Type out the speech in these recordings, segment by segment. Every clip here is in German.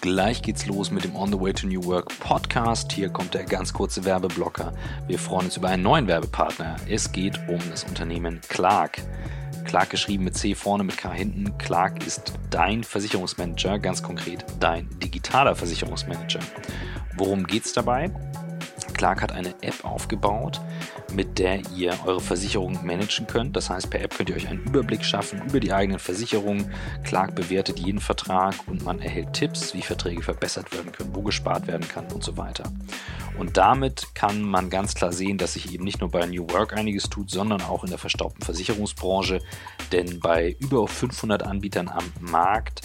Gleich geht's los mit dem On the Way to New Work Podcast. Hier kommt der ganz kurze Werbeblocker. Wir freuen uns über einen neuen Werbepartner. Es geht um das Unternehmen Clark. Clark geschrieben mit C vorne, mit K hinten. Clark ist dein Versicherungsmanager, ganz konkret dein digitaler Versicherungsmanager. Worum geht's dabei? Clark hat eine App aufgebaut, mit der ihr eure Versicherung managen könnt. Das heißt, per App könnt ihr euch einen Überblick schaffen über die eigenen Versicherungen. Clark bewertet jeden Vertrag und man erhält Tipps, wie Verträge verbessert werden können, wo gespart werden kann und so weiter. Und damit kann man ganz klar sehen, dass sich eben nicht nur bei New Work einiges tut, sondern auch in der verstaubten Versicherungsbranche. Denn bei über 500 Anbietern am Markt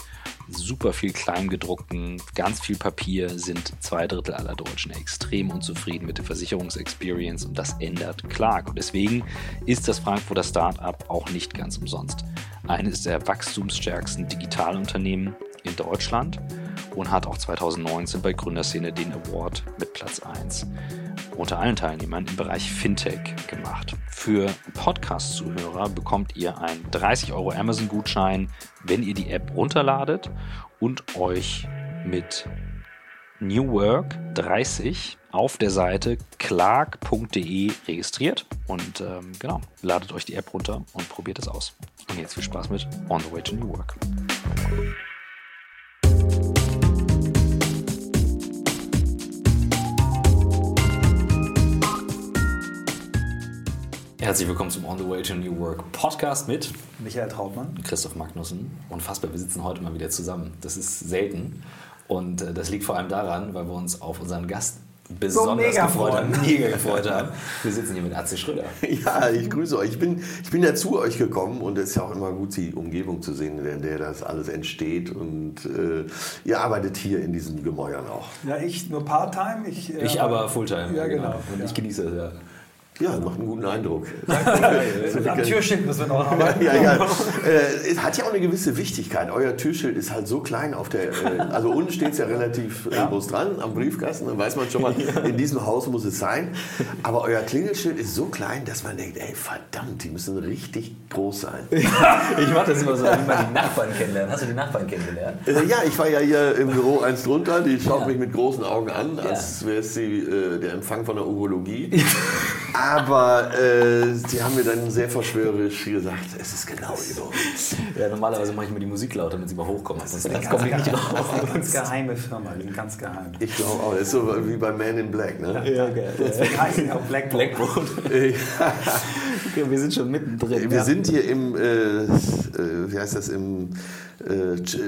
super viel Kleingedruckten, ganz viel Papier, sind zwei Drittel aller Deutschen extrem unzufrieden mit der Versicherungsexperience und das ändert Clark. Und deswegen ist das Frankfurter Startup auch nicht ganz umsonst. Eines der wachstumsstärksten Digitalunternehmen in Deutschland und hat auch 2019 bei Gründerszene den Award mit Platz 1 unter allen Teilnehmern im Bereich Fintech gemacht. Für Podcast-Zuhörer bekommt ihr einen 30 Euro Amazon-Gutschein, wenn ihr die App runterladet und euch mit New Work 30 auf der Seite clark.de registriert. Und ähm, genau, ladet euch die App runter und probiert es aus. Und jetzt viel Spaß mit On the Way to New Work. Herzlich willkommen zum On the Way to New Work Podcast mit Michael Trautmann, Christoph Magnussen. Unfassbar, wir sitzen heute mal wieder zusammen. Das ist selten. Und äh, das liegt vor allem daran, weil wir uns auf unseren Gast besonders so gefreut haben, mega gefreut haben. Wir sitzen hier mit Atze Schröder. Ja, ich grüße euch. Ich bin, ich bin ja zu euch gekommen und es ist ja auch immer gut, die Umgebung zu sehen, in der das alles entsteht. Und äh, ihr arbeitet hier in diesen Gemäuern auch. Ja, ich nur Part-Time. Ich, äh, ich aber Fulltime. Ja, genau. Und ja. ich genieße es, ja. Ja, macht einen guten Eindruck. Am Türschild müssen wir noch arbeiten. Ja, ja. Äh, es hat ja auch eine gewisse Wichtigkeit. Euer Türschild ist halt so klein auf der, äh, also unten steht es ja relativ ja. groß dran am Briefkasten, dann weiß man schon mal, in diesem Haus muss es sein. Aber euer Klingelschild ist so klein, dass man denkt, ey, verdammt, die müssen richtig groß sein. ich mache das immer so, wie man die Nachbarn kennenlernt. Hast du die Nachbarn kennengelernt? Äh, ja, ich war ja hier im Büro eins drunter, die schaut ja. mich mit großen Augen an, als wäre es äh, der Empfang von der Urologie. Aber äh, die haben mir dann sehr verschwörerisch gesagt, es ist genau über uns. Ja, normalerweise mache ich mir die Musik laut, damit sie mal hochkommen. Das ist eine ganz, ganz, ganz, ganz geheime Firma, die sind ganz geheim. Ich glaube auch, das ist so wie bei Man in Black, ne? Ja, okay. Deswegen heißen auch Blackboard. Blackboard. okay, wir sind schon mittendrin. Wir ja. sind hier im, äh, wie heißt das, im äh,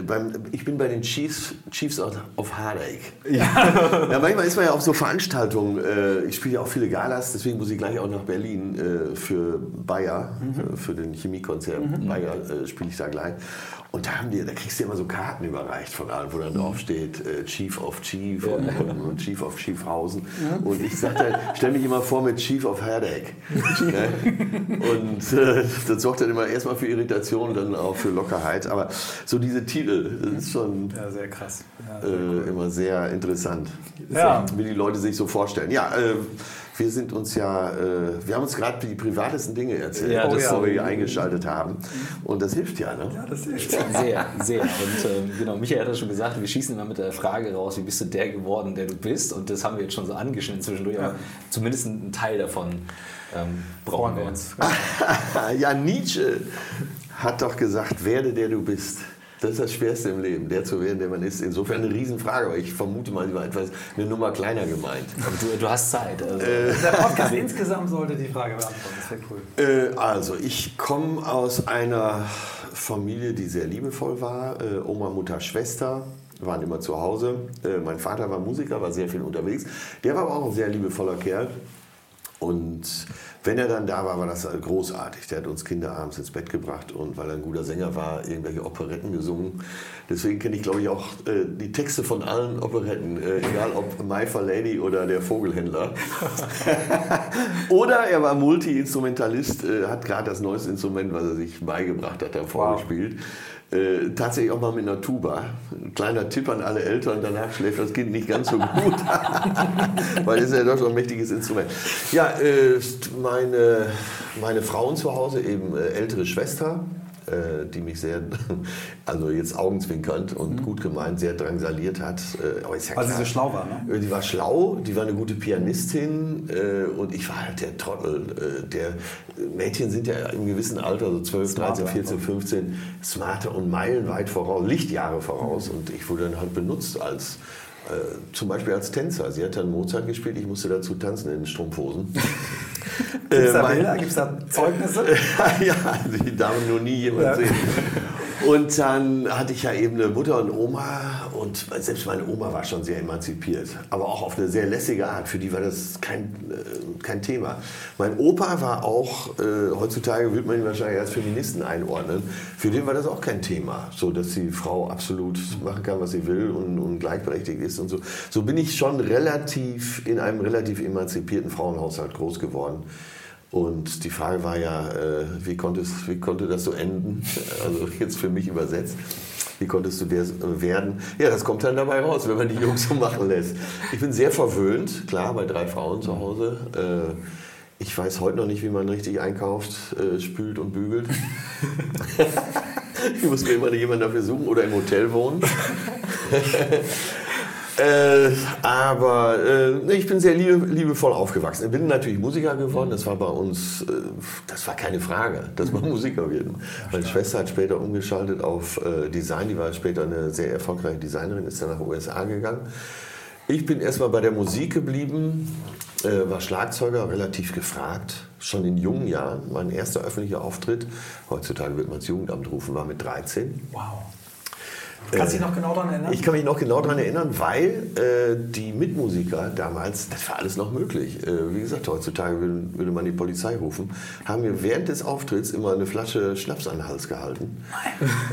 beim, ich bin bei den Chiefs, Chiefs of, of Heartache. Ja. ja. manchmal ist man ja auf so Veranstaltungen. Äh, ich spiele ja auch viele Galas, deswegen muss ich gleich auch nach Berlin äh, für Bayer, mhm. Äh, für den Chemiekonzern mhm. Bayer äh, spiele ich da gleich. Und da, haben die, da kriegst du immer so Karten überreicht von allen, wo dann drauf steht äh, Chief of Chief ja. und, und, und, Chief of Chiefhausen. Ja. Und ich stelle mich immer vor mit Chief of Headache. ne? Und äh, das sorgt dann immer erstmal für Irritation, dann auch für Lockerheit. Aber so diese Titel, das ist schon ja, sehr krass. Ja, sehr cool. äh, immer sehr interessant, ja. wie die Leute sich so vorstellen. Ja, äh, wir sind uns ja, äh, wir haben uns gerade die privatesten Dinge erzählt, ja, bevor wir hier eingeschaltet haben. Und das hilft ja, ne? Ja, das hilft. Sehr, sehr. Und ähm, genau, Michael hat das schon gesagt, wir schießen immer mit der Frage raus, wie bist du der geworden, der du bist? Und das haben wir jetzt schon so angeschnitten zwischendurch, ja. aber zumindest ein Teil davon ähm, brauchen wir uns. ja, Nietzsche hat doch gesagt, werde der du bist. Das ist das Schwerste im Leben, der zu werden, der man ist. Insofern eine Riesenfrage, aber ich vermute mal, sie war etwas eine Nummer kleiner gemeint. Aber du, du hast Zeit. Also. Äh, der Podcast insgesamt sollte die Frage beantworten, das wäre cool. Äh, also, ich komme aus einer Familie, die sehr liebevoll war. Äh, Oma, Mutter, Schwester waren immer zu Hause. Äh, mein Vater war Musiker, war sehr viel unterwegs. Der war aber auch ein sehr liebevoller Kerl. Und wenn er dann da war, war das großartig. Der hat uns Kinder abends ins Bett gebracht und weil er ein guter Sänger war, irgendwelche Operetten gesungen. Deswegen kenne ich, glaube ich, auch äh, die Texte von allen Operetten, äh, egal ob My Fair Lady oder Der Vogelhändler. oder er war Multi-Instrumentalist, äh, hat gerade das neueste Instrument, was er sich beigebracht hat, vorgespielt. Wow. Äh, tatsächlich auch mal mit einer Tuba. Ein kleiner Tipp an alle Eltern, danach schläft das Kind nicht ganz so gut, weil es ist ja doch schon ein mächtiges Instrument. Ja, äh, meine, meine Frauen zu Hause, eben äh, ältere Schwester, äh, die mich sehr, also jetzt augenzwinkernd und Mhm. gut gemeint, sehr drangsaliert hat. Äh, aber ist ja Weil sie klar. so schlau war, ne? Äh, Die war schlau, die war eine gute Pianistin äh, und ich war halt der Trottel. Äh, der Mädchen sind ja im gewissen Alter, so 12, Smarter 13, 14, 15, smarter und meilenweit voraus, Lichtjahre voraus. Und ich wurde dann halt benutzt als äh, zum Beispiel als Tänzer. Sie hat dann Mozart gespielt, ich musste dazu tanzen in Strumpfhosen. Gibt es da mein- Bilder? Gibt es da Zeugnisse? ja, die Dame nur nie jemand Ja. sehen. Und dann hatte ich ja eben eine Mutter und Oma und selbst meine Oma war schon sehr emanzipiert, aber auch auf eine sehr lässige Art. Für die war das kein, äh, kein Thema. Mein Opa war auch, äh, heutzutage würde man ihn wahrscheinlich als Feministen einordnen, für den war das auch kein Thema, so dass die Frau absolut machen kann, was sie will und, und gleichberechtigt ist und so. So bin ich schon relativ in einem relativ emanzipierten Frauenhaushalt groß geworden. Und die Frage war ja, äh, wie, konnte es, wie konnte das so enden? Also jetzt für mich übersetzt. Wie konntest du der werden? Ja, das kommt dann dabei raus, wenn man die Jungs so machen lässt. Ich bin sehr verwöhnt, klar, bei drei Frauen zu Hause. Äh, ich weiß heute noch nicht, wie man richtig einkauft, äh, spült und bügelt. ich muss mir immer jemanden dafür suchen oder im Hotel wohnen. Äh, aber äh, ich bin sehr liebe, liebevoll aufgewachsen. Ich bin natürlich Musiker geworden. Das war bei uns, äh, das war keine Frage, dass man Musiker wird. Meine Schwester hat später umgeschaltet auf äh, Design. Die war später eine sehr erfolgreiche Designerin, ist dann nach USA gegangen. Ich bin erstmal bei der Musik geblieben, äh, war Schlagzeuger, relativ gefragt, schon in jungen Jahren. Mein erster öffentlicher Auftritt, heutzutage wird man es Jugendamt rufen, war mit 13. Wow. Kannst du dich noch genau daran erinnern? Ich kann mich noch genau daran erinnern, weil äh, die Mitmusiker damals, das war alles noch möglich. Äh, wie gesagt, heutzutage würde, würde man die Polizei rufen, haben mir während des Auftritts immer eine Flasche Schnaps an den Hals gehalten.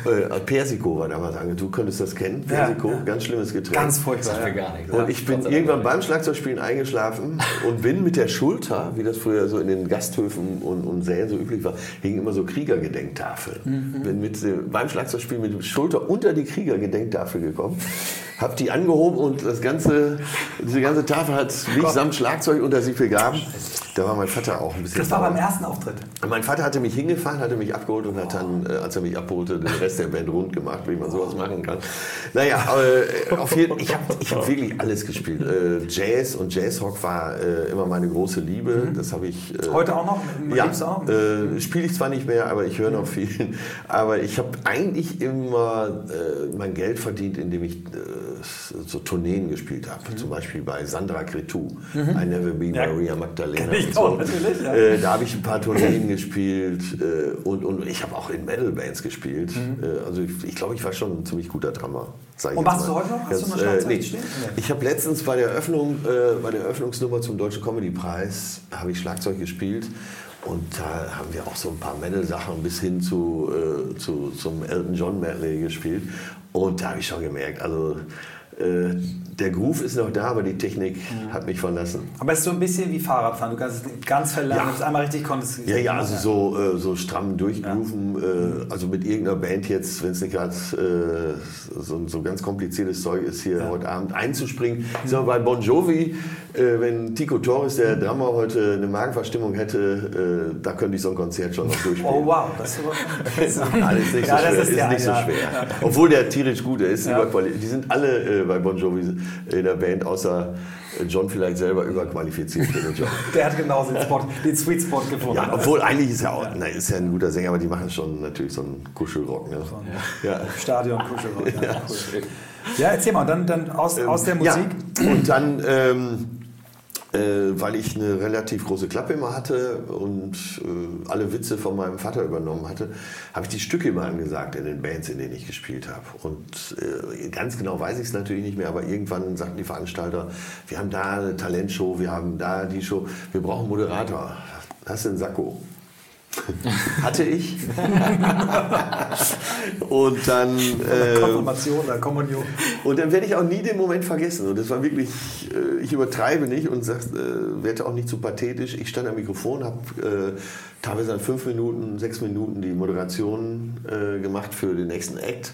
äh, Persico war damals ange. Du könntest das kennen, Ja, Persico, ja. ganz schlimmes Getränk. Ganz furchtbar. Ja. gar nichts. Und ich bin irgendwann beim Schlagzeugspielen eingeschlafen und bin mit der Schulter, wie das früher so in den Gasthöfen und, und Sälen so üblich war, hingen immer so Kriegergedenktafeln. Bin mit, äh, beim Schlagzeugspielen mit der Schulter unter die Kriegergedenktafel gekommen, habe die angehoben und das ganze, diese ganze Tafel hat mich samt Schlagzeug unter sich begraben. Da war mein Vater auch ein bisschen Das war beim ersten Auftritt. Mein Vater hatte mich hingefahren, hatte mich abgeholt und hat dann, äh, als er mich abholte, den Rest der Band rund gemacht, wie man sowas machen kann. Naja, aber äh, auf jeden ich habe ich hab wirklich alles gespielt. Äh, Jazz und Jazzrock war äh, immer meine große Liebe. Das habe ich. Äh, Heute auch noch? ja, auch? äh, spiele ich zwar nicht mehr, aber ich höre noch viel. Aber ich habe eigentlich immer äh, mein Geld verdient, indem ich äh, so Tourneen gespielt habe. Zum Beispiel bei Sandra Cretu, I Never Be. Maria Magdalena. Natürlich, ja. Äh, da habe ich ein paar Tourneen gespielt äh, und, und ich habe auch in Metal-Bands gespielt. Äh, also ich, ich glaube, ich war schon ein ziemlich guter Drummer. Mhm. Und jetzt machst du heute noch? Hast du noch äh, Schlagzeug nee. stehen? Ich habe letztens bei der Eröffnung, bei der Eröffnungsnummer zum Deutschen Comedy-Preis, habe ich Schlagzeug gespielt. Und da haben wir auch so ein paar Metal-Sachen bis hin zu, zu, zum Elton John Medley gespielt. Und da habe ich schon gemerkt, also äh, der Groove ist noch da, aber die Technik Mhm. hat mich verlassen. Aber es ist so ein bisschen wie Fahrradfahren. Du kannst es ganz verlernen. Ja. Wenn du es einmal richtig konntest. Ja, ja, also so, äh, so stramm durchgrooven, äh, also mit irgendeiner Band jetzt, wenn es nicht gerade äh, so, so ganz kompliziertes Zeug ist, hier heute Abend einzuspringen. Ich sag mal, bei Bon Jovi, äh, wenn Tico Torres, der Drummer, heute eine Magenverstimmung hätte, da könnte ich so ein Konzert schon noch durchspielen. Oh wow, das ist Alles nicht so Ja, schwer. ist ja, nicht so ja. schwer. Obwohl der tierisch gut ist. Ja. Die sind alle bei Bon Jovi in der Band, außer John vielleicht selber überqualifiziert für den Job. Der hat genau den, Spot, den Sweet Spot gefunden. Ja, obwohl eigentlich ist er auch, na, ist ja ein guter Sänger, aber die machen schon natürlich so einen Kuschelrock. Ne? Ja. Stadion Kuschelrock. Ja, cool. ja, erzähl mal, dann, dann aus, aus der Musik. Ja. Und dann, ähm, äh, weil ich eine relativ große Klappe immer hatte und äh, alle Witze von meinem Vater übernommen hatte, habe ich die Stücke immer angesagt in den Bands, in denen ich gespielt habe. Und äh, ganz genau weiß ich es natürlich nicht mehr, aber irgendwann sagten die Veranstalter, wir haben da eine Talentshow, wir haben da die Show, wir brauchen Moderator. Hast du einen Sakko? Hatte ich. und dann. Äh, Konfirmation oder Kommunion. und dann werde ich auch nie den Moment vergessen. Und das war wirklich, äh, ich übertreibe nicht und sag, äh, werde auch nicht zu pathetisch. Ich stand am Mikrofon, habe teilweise dann fünf Minuten, sechs Minuten die Moderation gemacht für den nächsten Act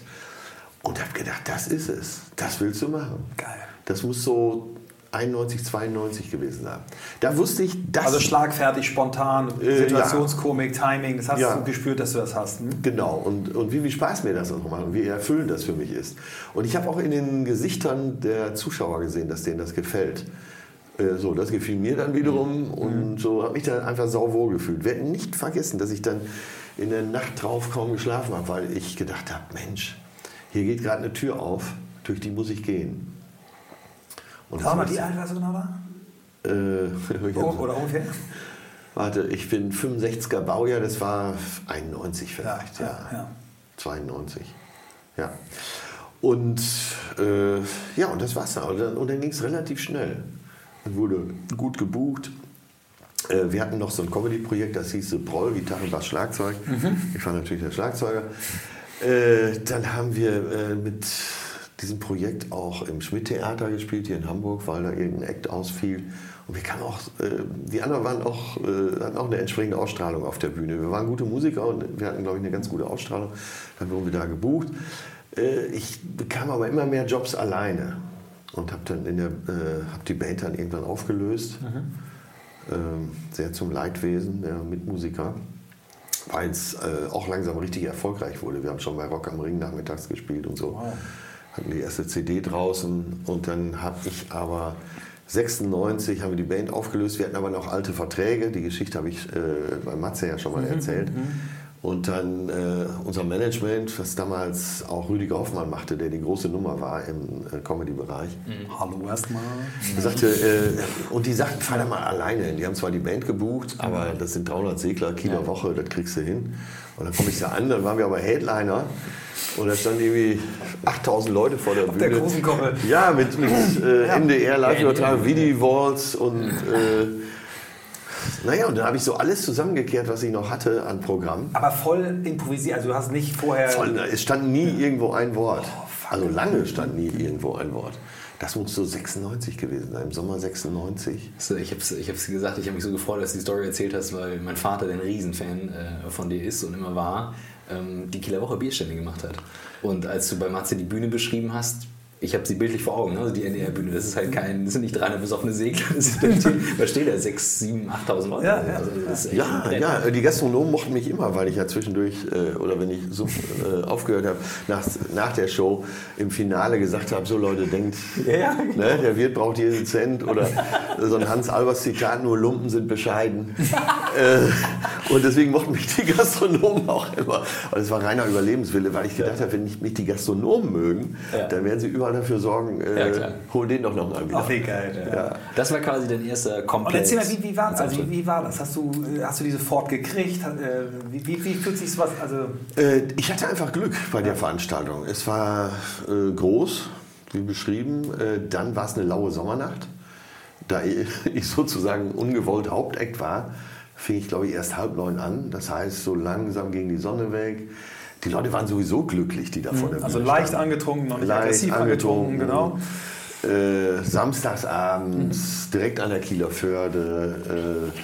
und habe gedacht, das ist es. Das willst du machen. Geil. Das muss so 91, 92 gewesen sein. Da wusste ich, dass... Also schlagfertig, spontan, äh, Situationskomik, ja. Timing, das hast ja. du gespürt, dass du das hast. Hm? Genau, und, und wie viel Spaß mir das auch macht und wie erfüllend das für mich ist. Und ich habe auch in den Gesichtern der Zuschauer gesehen, dass denen das gefällt. Äh, so, das gefiel mir dann wiederum mhm. und so habe ich dann einfach sauwohl gefühlt. Wir werden nicht vergessen, dass ich dann in der Nacht drauf kaum geschlafen habe, weil ich gedacht habe, Mensch, hier geht gerade eine Tür auf, durch die muss ich gehen. Und War mal die alt, was du genau war? Äh, oh, oder ungefähr? Warte, ich bin 65er Baujahr, das war 91 vielleicht, ja. ja, ja. 92, ja. Und äh, ja, und das war's dann. Und dann, dann ging es relativ schnell. Dann wurde gut gebucht. Äh, wir hatten noch so ein Comedy-Projekt, das hieß Proll, Gitarre, Bass, Schlagzeug. Mhm. Ich war natürlich der Schlagzeuger. Äh, dann haben wir äh, mit diesem Projekt auch im Schmidt-Theater gespielt, hier in Hamburg, weil da irgendein Act ausfiel. Und wir kamen auch, äh, die anderen waren auch, äh, hatten auch eine entsprechende Ausstrahlung auf der Bühne. Wir waren gute Musiker und wir hatten, glaube ich, eine ganz gute Ausstrahlung. Dann wurden wir da gebucht. Äh, ich bekam aber immer mehr Jobs alleine und habe dann in der, äh, hab die Band dann irgendwann aufgelöst. Mhm. Ähm, sehr zum Leidwesen der Mitmusiker weil es äh, auch langsam richtig erfolgreich wurde. Wir haben schon bei Rock am Ring nachmittags gespielt und so. Wow. Hatten die erste CD draußen und dann habe ich aber 96 haben wir die Band aufgelöst. Wir hatten aber noch alte Verträge. Die Geschichte habe ich äh, bei Matze ja schon mal mhm, erzählt. Mhm. Und dann äh, unser Management, was damals auch Rüdiger Hoffmann machte, der die große Nummer war im äh, Comedy-Bereich. Mhm. Hallo erstmal. Sagte, äh, und die sagten, fahr da mal alleine hin. Die haben zwar die Band gebucht, aber das sind 300 Segler, Kieler ja. Woche, das kriegst du hin. Und dann komme ich da an, dann waren wir aber Headliner. Und da standen irgendwie 8000 Leute vor der Auf Bühne. Der großen Koppel. Ja, mit, mit äh, ja. MDR, Live-Übertragung, Vidi-Walls und äh, naja, und dann habe ich so alles zusammengekehrt, was ich noch hatte an Programm. Aber voll improvisiert, also du hast nicht vorher... Voll, es stand nie irgendwo ein Wort. Oh, also lange stand nie irgendwo ein Wort. Das muss so 96 gewesen sein, im Sommer 96. So, ich habe es ich gesagt, ich habe mich so gefreut, dass du die Story erzählt hast, weil mein Vater, der ein Riesenfan äh, von dir ist und immer war, ähm, die Kieler Woche Bierstände gemacht hat. Und als du bei Matze die Bühne beschrieben hast, ich habe sie bildlich vor Augen, ne? also die NDR-Bühne. Das ist halt kein, das sind nicht 300 besoffene Segler, das ist da stehen ja 6, 7, 8.000 Leute. Ja, ja. Also ja, ja, die Gastronomen mochten mich immer, weil ich ja zwischendurch, äh, oder wenn ich so äh, aufgehört habe, nach, nach der Show im Finale gesagt habe, so Leute, denkt, ja, genau. ne, der Wirt braucht jeden Cent oder so ein Hans-Albers-Zitat, nur Lumpen sind bescheiden. äh, und deswegen mochten mich die Gastronomen auch immer. Und es war reiner Überlebenswille, weil ich gedacht habe, wenn mich die Gastronomen mögen, dann werden sie überall mal dafür sorgen, äh, ja, hol den doch nochmal wieder. Ach, wie geil. Ja. Das war quasi dein erster komplett. Und erzähl mal, wie, wie war das? Also, wie, wie, war das? Hast du, äh, hast du diese Fort gekriegt? Äh, wie, wie, wie fühlt sich sowas? Also äh, ich hatte einfach Glück bei der Veranstaltung. Es war äh, groß, wie beschrieben. Äh, dann war es eine laue Sommernacht. Da ich sozusagen ungewollt Hauptakt war, fing ich, glaube ich, erst halb neun an. Das heißt, so langsam ging die Sonne weg die Leute waren sowieso glücklich, die da vor der Bühne Also leicht standen. angetrunken, noch nicht leicht aggressiv angetrunken, genau. Äh, samstagsabends, mhm. direkt an der Kieler Förde, äh,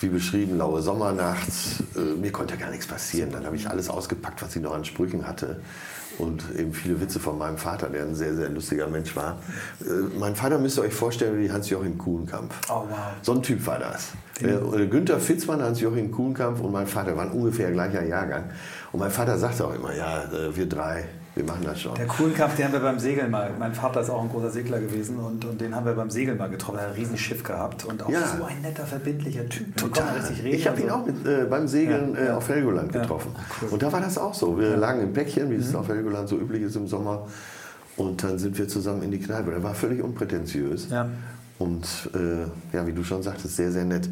wie beschrieben, laue Sommernacht. Äh, mir konnte gar nichts passieren. Dann habe ich alles ausgepackt, was ich noch an Sprüchen hatte. Und eben viele Witze von meinem Vater, der ein sehr, sehr lustiger Mensch war. Äh, mein Vater müsst ihr euch vorstellen wie Hans-Joachim Kuhnkamp. Oh, wow. So ein Typ war das. Äh, Günther Fitzmann, Hans-Joachim Kuhnkamp und mein Vater waren ungefähr gleicher Jahrgang. Und mein Vater sagte auch immer, ja, äh, wir drei, wir machen das schon. Der Kuhlenkampf, den haben wir beim Segeln mal. Mein Vater ist auch ein großer Segler gewesen und, und den haben wir beim Segeln mal getroffen. Er hat ein Riesenschiff gehabt und auch ja. so ein netter, verbindlicher Typ. Total. Ich habe ihn auch mit, äh, beim Segeln ja. äh, auf Helgoland getroffen. Cool. Und da war das auch so. Wir lagen im Päckchen, wie mhm. es auf Helgoland so üblich ist im Sommer. Und dann sind wir zusammen in die Kneipe. Er war völlig unprätentiös. Und äh, ja, wie du schon sagtest, sehr, sehr nett.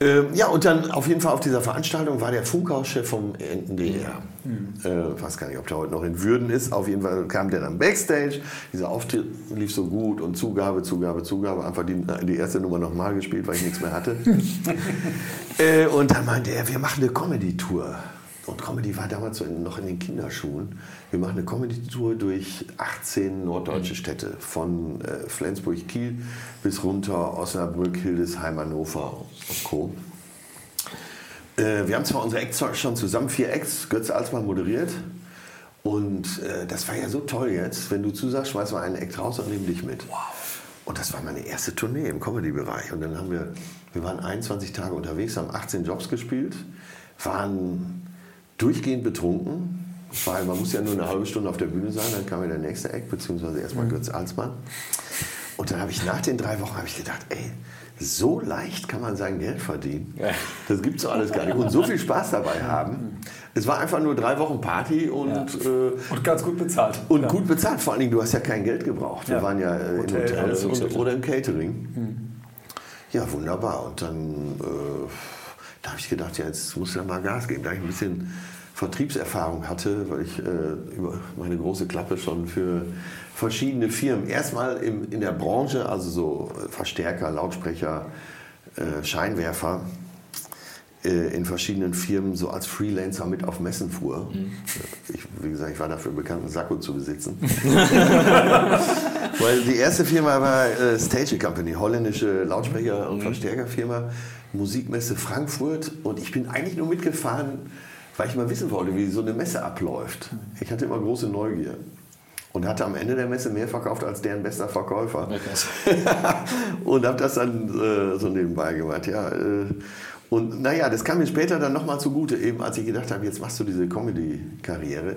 Ähm, ja, und dann auf jeden Fall auf dieser Veranstaltung war der Funkhauschef vom NDR. Mhm. Äh, weiß gar nicht, ob der heute noch in Würden ist. Auf jeden Fall kam der dann backstage. Dieser Auftritt lief so gut und Zugabe, Zugabe, Zugabe. Einfach die, die erste Nummer nochmal gespielt, weil ich nichts mehr hatte. äh, und dann meinte er, wir machen eine Comedy-Tour. Und Comedy war damals noch in den Kinderschuhen. Wir machen eine Comedy-Tour durch 18 norddeutsche mhm. Städte, von äh, Flensburg, Kiel bis runter Osnabrück, Hildesheim, Hannover und Co. Äh, wir haben zwar unsere Acts schon zusammen, vier Acts, Götze Alsmann moderiert. Und äh, das war ja so toll jetzt. Wenn du zusagst, schmeiß mal einen Act raus und nehmen dich mit. Wow. Und das war meine erste Tournee im Comedy-Bereich. Und dann haben wir, wir waren 21 Tage unterwegs, haben 18 Jobs gespielt, waren durchgehend betrunken, weil man muss ja nur eine halbe Stunde auf der Bühne sein, dann kam ja der nächste Eck, beziehungsweise erstmal mhm. Götz Alsmann. Und dann habe ich nach den drei Wochen ich gedacht, ey, so leicht kann man sein Geld verdienen. Das gibt es so alles gar nicht. Und so viel Spaß dabei haben. Es war einfach nur drei Wochen Party und, ja. äh, und ganz gut bezahlt. Und ja. gut bezahlt. Vor allen Dingen, du hast ja kein Geld gebraucht. Wir ja. waren ja äh, Hotel, in Hotels und, oder im Catering. Mhm. Ja, wunderbar. Und dann äh, da habe ich gedacht, ja, jetzt muss ja mal Gas geben. Da ich ein bisschen Vertriebserfahrung hatte, weil ich äh, über meine große Klappe schon für verschiedene Firmen, erstmal im, in der Branche, also so Verstärker, Lautsprecher, äh, Scheinwerfer, äh, in verschiedenen Firmen so als Freelancer mit auf Messen fuhr. Mhm. Ich, wie gesagt, ich war dafür bekannt, einen Sakko zu besitzen. Weil die erste Firma war äh, Stage Company, holländische Lautsprecher- und mhm. Verstärkerfirma, Musikmesse Frankfurt. Und ich bin eigentlich nur mitgefahren, weil ich mal wissen wollte, wie so eine Messe abläuft. Ich hatte immer große Neugier. Und hatte am Ende der Messe mehr verkauft als deren bester Verkäufer. und habe das dann äh, so nebenbei gemacht. Ja, äh, und naja, das kam mir später dann nochmal zugute, eben als ich gedacht habe, jetzt machst du diese Comedy-Karriere.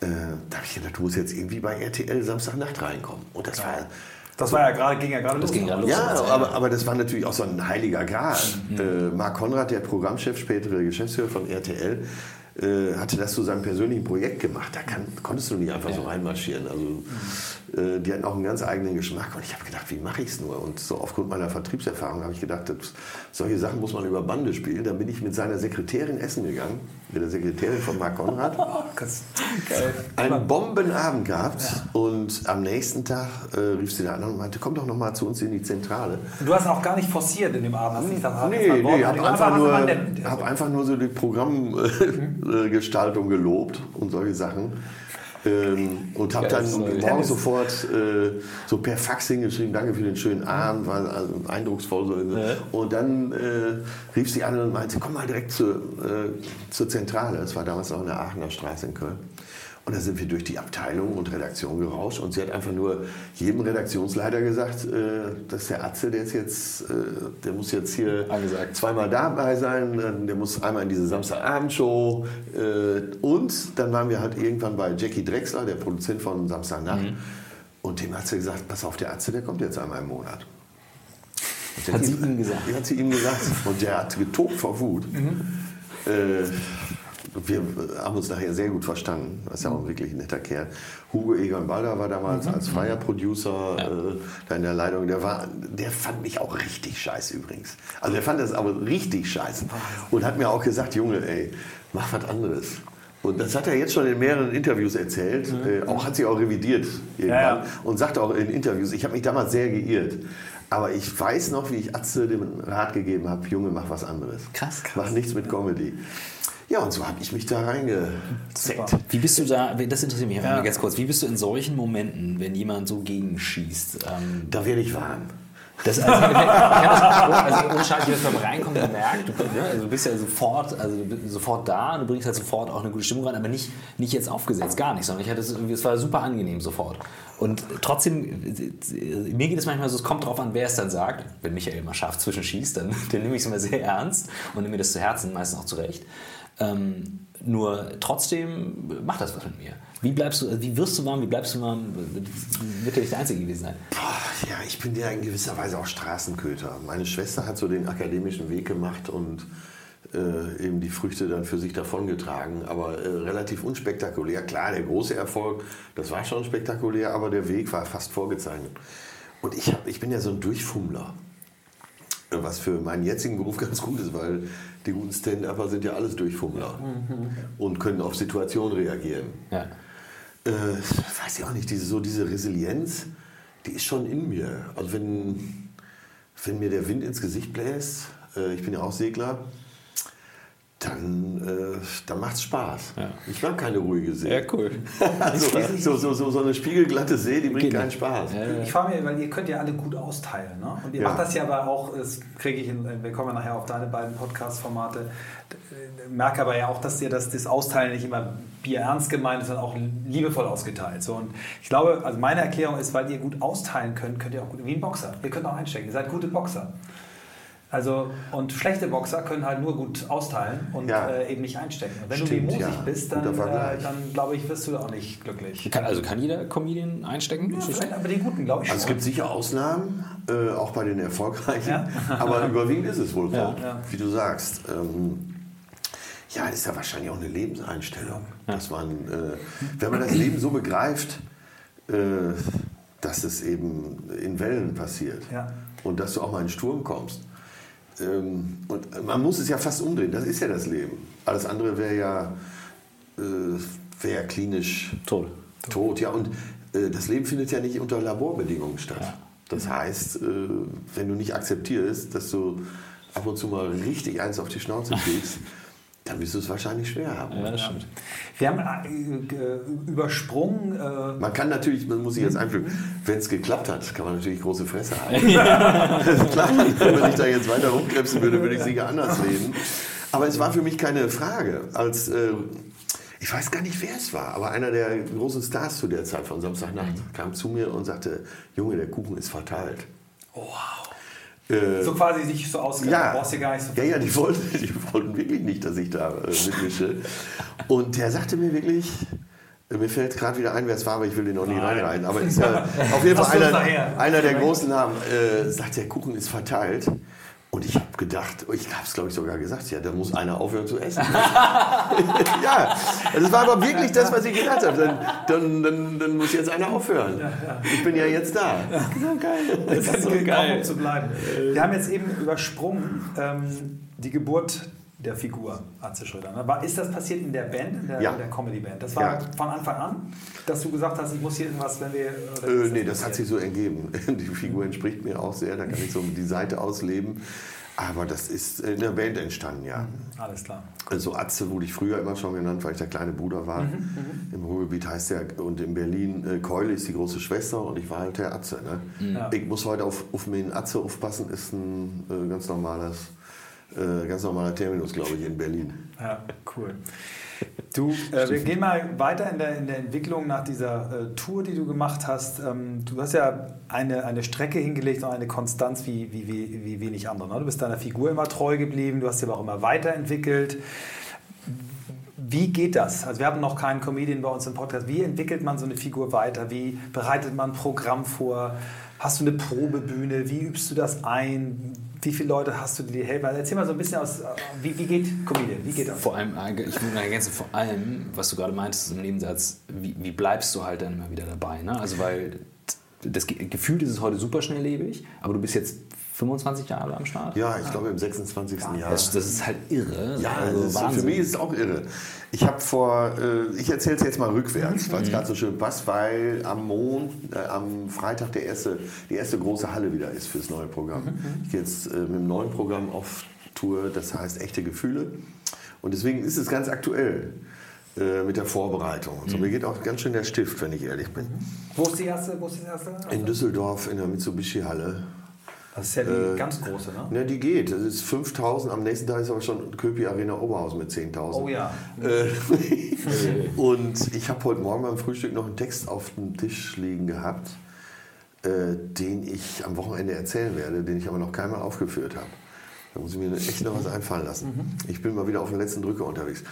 Äh, da habe ich gedacht, du musst jetzt irgendwie bei RTL Samstagnacht reinkommen. Und das war das war ja gerade, ging ja gerade los. Ging ja, los ja aber, aber das war natürlich auch so ein heiliger Gral. Mhm. Äh, Marc Konrad, der Programmchef, spätere Geschäftsführer von RTL, äh, hatte das zu seinem persönlichen Projekt gemacht. Da kann, konntest du nicht einfach ja. so reinmarschieren. Also, mhm. äh, die hatten auch einen ganz eigenen Geschmack. Und ich habe gedacht, wie mache ich es nur? Und so aufgrund meiner Vertriebserfahrung habe ich gedacht, das, solche Sachen muss man über Bande spielen. Dann bin ich mit seiner Sekretärin essen gegangen, mit der Sekretärin von Marc Konrad. Einen Bombenabend gehabt. Ja. Und am nächsten Tag äh, rief sie da an und meinte, komm doch noch mal zu uns in die Zentrale. Du hast auch gar nicht forciert in dem Abend. Hast nicht gesagt, nee, nee, ich habe einfach, nur, hab einfach nur so die Programm... Mhm. Äh, Gestaltung gelobt und solche Sachen. Ähm, und habe dann morgens sofort äh, so per Fax hingeschrieben, danke für den schönen Abend, war also eindrucksvoll. So. Ja. Und dann äh, rief sie an und meinte, komm mal direkt zur, äh, zur Zentrale. Das war damals noch in der Aachener Straße in Köln. Und da sind wir durch die Abteilung und Redaktion gerauscht und sie hat einfach nur jedem Redaktionsleiter gesagt, äh, dass der Atze, der ist jetzt, äh, der muss jetzt hier Angesagt. zweimal dabei sein, der muss einmal in diese Samstagabendshow äh, und dann waren wir halt irgendwann bei Jackie Drexler, der Produzent von Samstagnacht mhm. und dem hat sie gesagt, pass auf, der Atze, der kommt jetzt einmal im Monat. Hat sie ihm gesagt? Hat sie ihm gesagt und der hat getobt vor Wut. Mhm. Äh, wir haben uns nachher sehr gut verstanden. Das ist ja auch ein wirklich netter Kerl. Hugo Egon Balder war damals mhm. als freier Producer ja. äh, da in der Leitung. Der, war, der fand mich auch richtig scheiße übrigens. Also der fand das aber richtig scheiße. Und hat mir auch gesagt, Junge, ey, mach was anderes. Und das hat er jetzt schon in mehreren Interviews erzählt. Mhm. Äh, auch hat sich auch revidiert irgendwann. Ja, ja. Und sagte auch in Interviews, ich habe mich damals sehr geirrt. Aber ich weiß noch, wie ich Atze den Rat gegeben habe, Junge, mach was anderes. Krass, krass. Mach nichts mit Comedy. Ja, und so habe ich mich da reingezeckt. Wie bist du da, das interessiert mich ja. ganz kurz, wie bist du in solchen Momenten, wenn jemand so gegenschießt? Ähm, da werde ich warm. Das, also, ich das, also ohne Scheiß, wenn du reinkommst, du merkst, du, ne, also du bist ja sofort, also sofort da und du bringst halt sofort auch eine gute Stimmung rein, aber nicht, nicht jetzt aufgesetzt, gar nicht, sondern ich hatte es, es war super angenehm sofort. Und trotzdem, mir geht es manchmal so, es kommt darauf an, wer es dann sagt. Wenn Michael mal scharf zwischenschießt, dann, dann nehme ich es immer sehr ernst und nehme mir das zu Herzen, meistens auch zurecht. Ähm, nur trotzdem macht das was mit mir. Wie bleibst du, wie wirst du warm, wie bleibst du warm? Wird ja nicht der Einzige gewesen sein. Boah, ja, ich bin ja in gewisser Weise auch Straßenköter. Meine Schwester hat so den akademischen Weg gemacht und äh, eben die Früchte dann für sich davongetragen, aber äh, relativ unspektakulär. Klar, der große Erfolg, das war schon spektakulär, aber der Weg war fast vorgezeichnet. Und ich, hab, ich bin ja so ein Durchfummler. Was für meinen jetzigen Beruf ganz gut ist, weil die guten Stand-Upper sind ja alles Durchfummler mhm. und können auf Situationen reagieren. Ja. Äh, weiß ich auch nicht, diese, so diese Resilienz, die ist schon in mir. Also wenn, wenn mir der Wind ins Gesicht bläst, äh, ich bin ja auch Segler, dann, äh, dann macht es Spaß. Ja. Ich mag keine ruhige See. Ja, cool. also, so, so, so, so eine spiegelglatte See, die bringt keinen Spaß. Ja, ich frage mich, weil ihr könnt ja alle gut austeilen. Ne? Und ihr macht das ja aber auch, das kriege ich, in, wir kommen ja nachher auf deine beiden Podcast-Formate, merke aber ja auch, dass dir das, das Austeilen nicht immer Bier ernst gemeint ist, sondern auch liebevoll ausgeteilt. So, und ich glaube, also meine Erklärung ist, weil ihr gut austeilen könnt, könnt ihr auch gut, wie ein Boxer. Ihr könnt auch einstecken. Ihr seid gute Boxer. Also, und schlechte Boxer können halt nur gut austeilen und ja. äh, eben nicht einstecken. Und wenn Stimmt, du wehmusig ja. bist, dann, äh, dann glaube ich, wirst du auch nicht glücklich. Kann, also kann jeder Comedian einstecken? Ja, aber den guten, glaube ich. Also es gibt sicher Ausnahmen, äh, auch bei den Erfolgreichen. aber überwiegend ist es wohl so, wie du sagst. Ähm, ja, das ist ja wahrscheinlich auch eine Lebenseinstellung, dass man, äh, wenn man das Leben so begreift, äh, dass es eben in Wellen passiert und dass du auch mal in den Sturm kommst ähm, und man muss es ja fast umdrehen, das ist ja das Leben. Alles andere wäre ja, äh, wär klinisch tot. tot. Ja, und äh, das Leben findet ja nicht unter Laborbedingungen statt. Ja. Das heißt, äh, wenn du nicht akzeptierst, dass du ab und zu mal richtig eins auf die Schnauze kriegst, dann wirst du es wahrscheinlich schwer haben. Ja, das stimmt. Wir haben äh, übersprungen. Äh man kann natürlich, man muss sich jetzt einfügen, wenn es geklappt hat, kann man natürlich große Fresse haben. Ja. Klar, wenn ich da jetzt weiter rumkrebsen würde, würde ich sicher anders leben. Aber es war für mich keine Frage, als. Äh, ich weiß gar nicht, wer es war, aber einer der großen Stars zu der Zeit von Samstagnacht kam zu mir und sagte: Junge, der Kuchen ist verteilt. Wow. Äh, so quasi sich so ausgegangen. Ja, brauchst du gar nicht so ja, ja, die wollten, die wollten wirklich nicht, dass ich da äh, mitmische. Und der sagte mir wirklich, äh, mir fällt gerade wieder ein, wer es war, aber ich will den noch nie reinreiten. Aber ist ja auf jeden Fall einer, einer der großen Namen. Äh, sagt, der Kuchen ist verteilt. Und ich habe gedacht, ich habe es glaube ich sogar gesagt, ja, da muss einer aufhören zu essen. ja, das war aber wirklich das, was ich gedacht habe. Dann, dann, dann, dann, muss jetzt einer aufhören. Ich bin ja jetzt da. So geil. Das ist so geil. Um zu bleiben. Wir haben jetzt eben übersprungen ähm, die Geburt der Figur Atze Schröder. Ne? War, ist das passiert in der Band, in der, ja. der Comedy-Band? Das war ja. von Anfang an, dass du gesagt hast, ich muss hier irgendwas, wenn wir... Äh, nee, das, das hat sich so ergeben. Die Figur entspricht mir auch sehr, da kann ich so die Seite ausleben. Aber das ist in der Band entstanden, ja. Mhm, alles klar. Also Atze wurde ich früher immer schon genannt, weil ich der kleine Bruder war. Mhm, mhm. Im Ruhrgebiet heißt er, und in Berlin, äh, Keule ist die große Schwester und ich war halt der Atze. Ne? Mhm. Ja. Ich muss heute auf, auf meinen Atze aufpassen, ist ein äh, ganz normales äh, ganz normaler Terminus, glaube ich, in Berlin. Ja, cool. Du, äh, wir gehen mal weiter in der, in der Entwicklung nach dieser äh, Tour, die du gemacht hast. Ähm, du hast ja eine, eine Strecke hingelegt und eine Konstanz wie, wie, wie, wie wenig andere. Ne? Du bist deiner Figur immer treu geblieben, du hast sie aber auch immer weiterentwickelt. Wie geht das? Also wir haben noch keinen Comedian bei uns im Podcast. Wie entwickelt man so eine Figur weiter? Wie bereitet man ein Programm vor? Hast du eine Probebühne? Wie übst du das ein? Wie viele Leute hast du, die dir helfen? Also erzähl mal so ein bisschen aus, wie, wie geht Comedian? Wie geht das? Vor allem, äh, ich muss ergänzen, vor allem, was du gerade meintest im Nebensatz, wie, wie bleibst du halt dann immer wieder dabei? Ne? Also, weil das Gefühl ist es heute super schnelllebig, aber du bist jetzt 25 Jahre am Start? Ja, ich glaube im 26. Ja, Jahr. Das, das, ist halt irre. Ja, also für mich ist es auch irre. Ich habe vor, äh, ich erzähle es jetzt mal rückwärts, weil es mhm. gerade so schön passt, weil am Mond, äh, am Freitag der erste, die erste große Halle wieder ist fürs neue Programm. Mhm. Ich gehe jetzt äh, mit dem neuen Programm auf Tour, das heißt echte Gefühle. Und deswegen ist es ganz aktuell äh, mit der Vorbereitung. Und so. Mhm. Mir geht auch ganz schön der Stift, wenn ich ehrlich bin. Wo ist die erste? Wo ist die erste? In Düsseldorf in der Mitsubishi-Halle. Das ist ja die äh, ganz große, ne? Ne, die geht. Das ist 5000. Am nächsten Tag ist aber schon Köpi Arena Oberhausen mit 10.000. Oh ja. Äh, und ich habe heute Morgen beim Frühstück noch einen Text auf dem Tisch liegen gehabt, äh, den ich am Wochenende erzählen werde, den ich aber noch keinmal aufgeführt habe. Da muss ich mir echt noch was einfallen lassen. Mhm. Ich bin mal wieder auf den letzten Drücker unterwegs.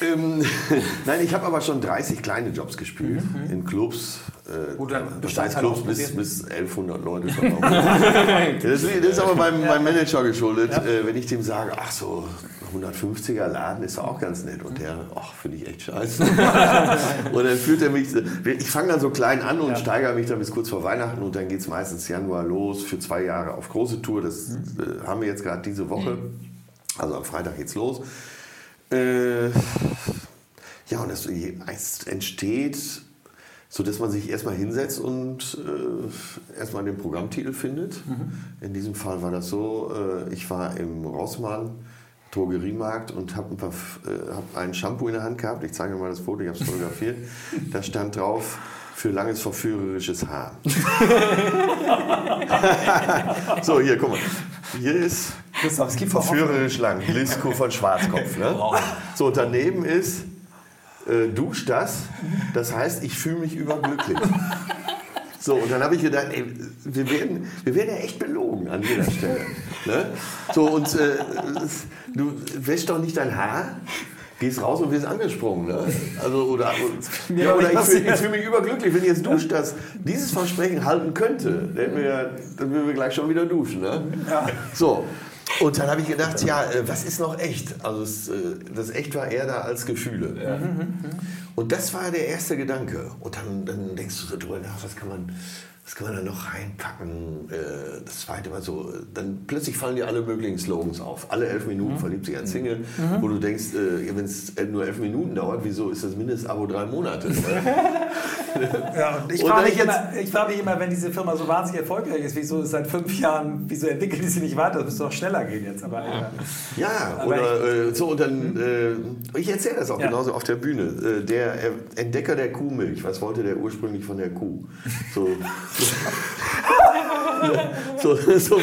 Ähm, Nein, ich habe aber schon 30 kleine Jobs gespielt mhm. in Clubs. Äh, Gut, das Clubs bis, bis 1100 Leute. das, ist aber meinem, meinem Manager geschuldet. Ja. Äh, wenn ich dem sage, ach so, 150er Laden ist auch ganz nett. Und der, ach, finde ich echt scheiße. und dann führt er mich, ich fange dann so klein an und ja. steigere mich dann bis kurz vor Weihnachten und dann geht es meistens Januar los für zwei Jahre auf große Tour. Das mhm. äh, haben wir jetzt gerade diese Woche. Mhm. Also am Freitag geht's los. Äh, ja, und es, es entsteht, so dass man sich erstmal hinsetzt und äh, erstmal den Programmtitel findet. Mhm. In diesem Fall war das so, äh, ich war im Rossmann Drogeriemarkt und habe ein, paar, äh, hab ein Shampoo in der Hand gehabt. Ich zeige mal das Foto, ich habe es fotografiert. Da stand drauf, für langes verführerisches Haar. so, hier, guck mal. Hier ist Christoph, es gibt verführerisch lang. Lisco von Schwarzkopf. Ne? So, daneben ist äh, Dusch das. Das heißt, ich fühle mich überglücklich. So, und dann habe ich gedacht, ey, wir werden, wir werden ja echt belogen an jeder Stelle. Ne? So, und äh, du wäschst doch nicht dein Haar, gehst raus und wirst angesprungen. Ne? Also, oder ja, oder ich fühle fühl mich überglücklich, wenn jetzt Dusch das dieses Versprechen halten könnte, dann, wir, dann würden wir gleich schon wieder duschen. Ne? So, und dann habe ich gedacht, ja, äh, was ist noch echt? Also das, äh, das Echt war eher da als Gefühle. Ja. Und das war der erste Gedanke. Und dann, dann denkst du so drüber nach, was kann man was kann man da noch reinpacken? Äh, das zweite Mal so, dann plötzlich fallen dir alle möglichen Slogans auf. Alle elf Minuten mhm. verliebt sich ein Single, mhm. wo du denkst, äh, wenn es nur elf Minuten dauert, wieso ist das Mindestabo drei Monate? ja, und ich frage mich, immer, ich frage mich immer, wenn diese Firma so wahnsinnig erfolgreich ist, wieso ist seit fünf Jahren, wieso entwickelt die sich nicht weiter? Das müsste doch schneller gehen jetzt. Aber, ja, ja aber oder äh, so, und dann, äh, ich erzähle das auch ja. genauso auf der Bühne. Äh, der Entdecker der Kuhmilch, was wollte der ursprünglich von der Kuh? So, so, so, so,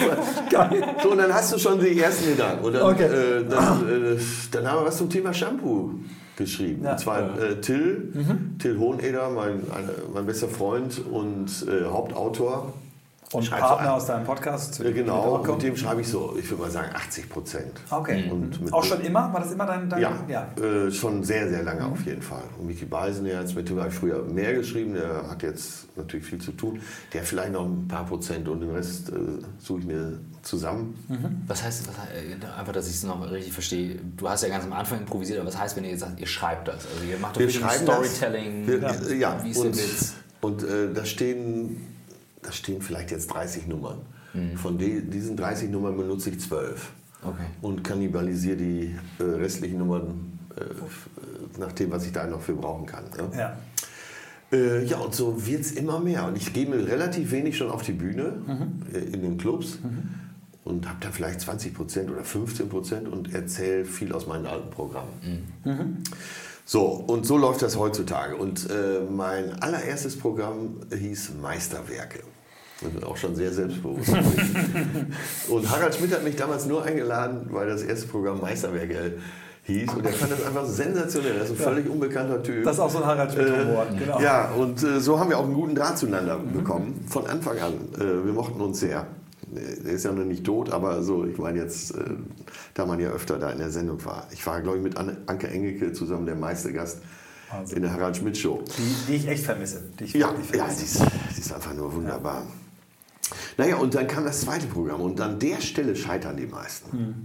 und dann hast du schon die ersten Gedanken. Und dann, okay. äh, dann, äh, dann, haben wir was zum Thema Shampoo geschrieben. Ja. Und zwar äh, Till, mhm. Till Hoheneder, mein, mein bester Freund und äh, Hauptautor und Schreibst Partner aus deinem Podcast? Ja, genau, mit dem schreibe ich so, ich würde mal sagen 80 Prozent. Okay. Und mhm. Auch schon immer? War das immer dein... dein ja, ja. Äh, schon sehr, sehr lange mhm. auf jeden Fall. Und Micky Beisenherz, mit dem habe ich früher mehr geschrieben, der hat jetzt natürlich viel zu tun. Der vielleicht noch ein paar Prozent und den Rest äh, suche ich mir zusammen. Mhm. Was heißt, was, äh, einfach, dass ich es noch richtig verstehe, du hast ja ganz am Anfang improvisiert, aber was heißt, wenn ihr jetzt sagt, ihr schreibt das? Also ihr macht doch Storytelling, wir, ja, ja. wie ist und, und äh, da stehen da stehen vielleicht jetzt 30 Nummern. Mhm. Von die, diesen 30 Nummern benutze ich 12 okay. und kannibalisiere die äh, restlichen Nummern äh, nach dem, was ich da noch für brauchen kann. Ne? Ja. Äh, ja, und so wird es immer mehr. Und ich gehe mit relativ wenig schon auf die Bühne mhm. Äh, in den Clubs mhm. Und habe da vielleicht 20 Prozent oder 15 Prozent und erzähle viel aus meinen alten Programmen. Mhm. mhm. So, und so läuft das heutzutage. Und äh, mein allererstes Programm hieß Meisterwerke. Ich bin auch schon sehr selbstbewusst. und Harald Schmidt hat mich damals nur eingeladen, weil das erste Programm Meisterwerke hieß. Und er fand das einfach sensationell. Er ist ein völlig unbekannter Typ. Das ist auch so ein Harald Schmidt-Humor. Äh, genau. Ja, und äh, so haben wir auch einen guten Draht zueinander mhm. bekommen. Von Anfang an. Äh, wir mochten uns sehr der ist ja noch nicht tot, aber so, ich meine jetzt, äh, da man ja öfter da in der Sendung war. Ich war, glaube ich, mit Anke Engelke zusammen der Meistergast Wahnsinn. in der Harald Schmidt Show. Die, die ich echt vermisse. Ich ja, vermisse. ja die, ist, die ist einfach nur wunderbar. Ja. Naja, und dann kam das zweite Programm und an der Stelle scheitern die meisten. Hm.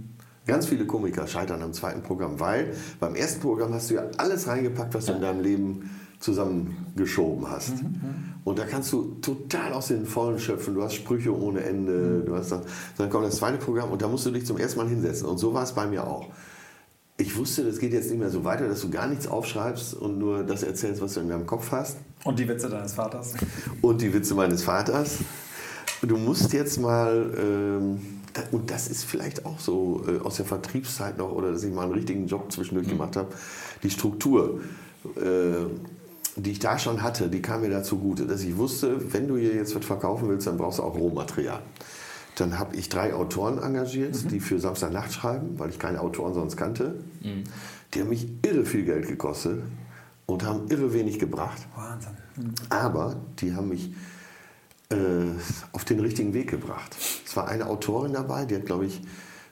Ganz viele Komiker scheitern am zweiten Programm, weil beim ersten Programm hast du ja alles reingepackt, was du in deinem Leben zusammengeschoben hast. Mhm, mhm, und da kannst du total aus den Vollen schöpfen. Du hast Sprüche ohne Ende. Mhm. Du hast dann, dann kommt das zweite Programm und da musst du dich zum ersten Mal hinsetzen. Und so war es bei mir auch. Ich wusste, das geht jetzt nicht mehr so weiter, dass du gar nichts aufschreibst und nur das erzählst, was du in deinem Kopf hast. Und die Witze deines Vaters. Und die Witze meines Vaters. Du musst jetzt mal, ähm, und das ist vielleicht auch so äh, aus der Vertriebszeit noch, oder dass ich mal einen richtigen Job zwischendurch mhm. gemacht habe, die Struktur. Äh, die ich da schon hatte, die kam mir dazu gute, dass ich wusste, wenn du hier jetzt was verkaufen willst, dann brauchst du auch Rohmaterial. Dann habe ich drei Autoren engagiert, mhm. die für Samstagnacht schreiben, weil ich keine Autoren sonst kannte. Mhm. Die haben mich irre viel Geld gekostet und haben irre wenig gebracht. Wahnsinn. Mhm. Aber die haben mich äh, auf den richtigen Weg gebracht. Es war eine Autorin dabei, die hat, glaube ich,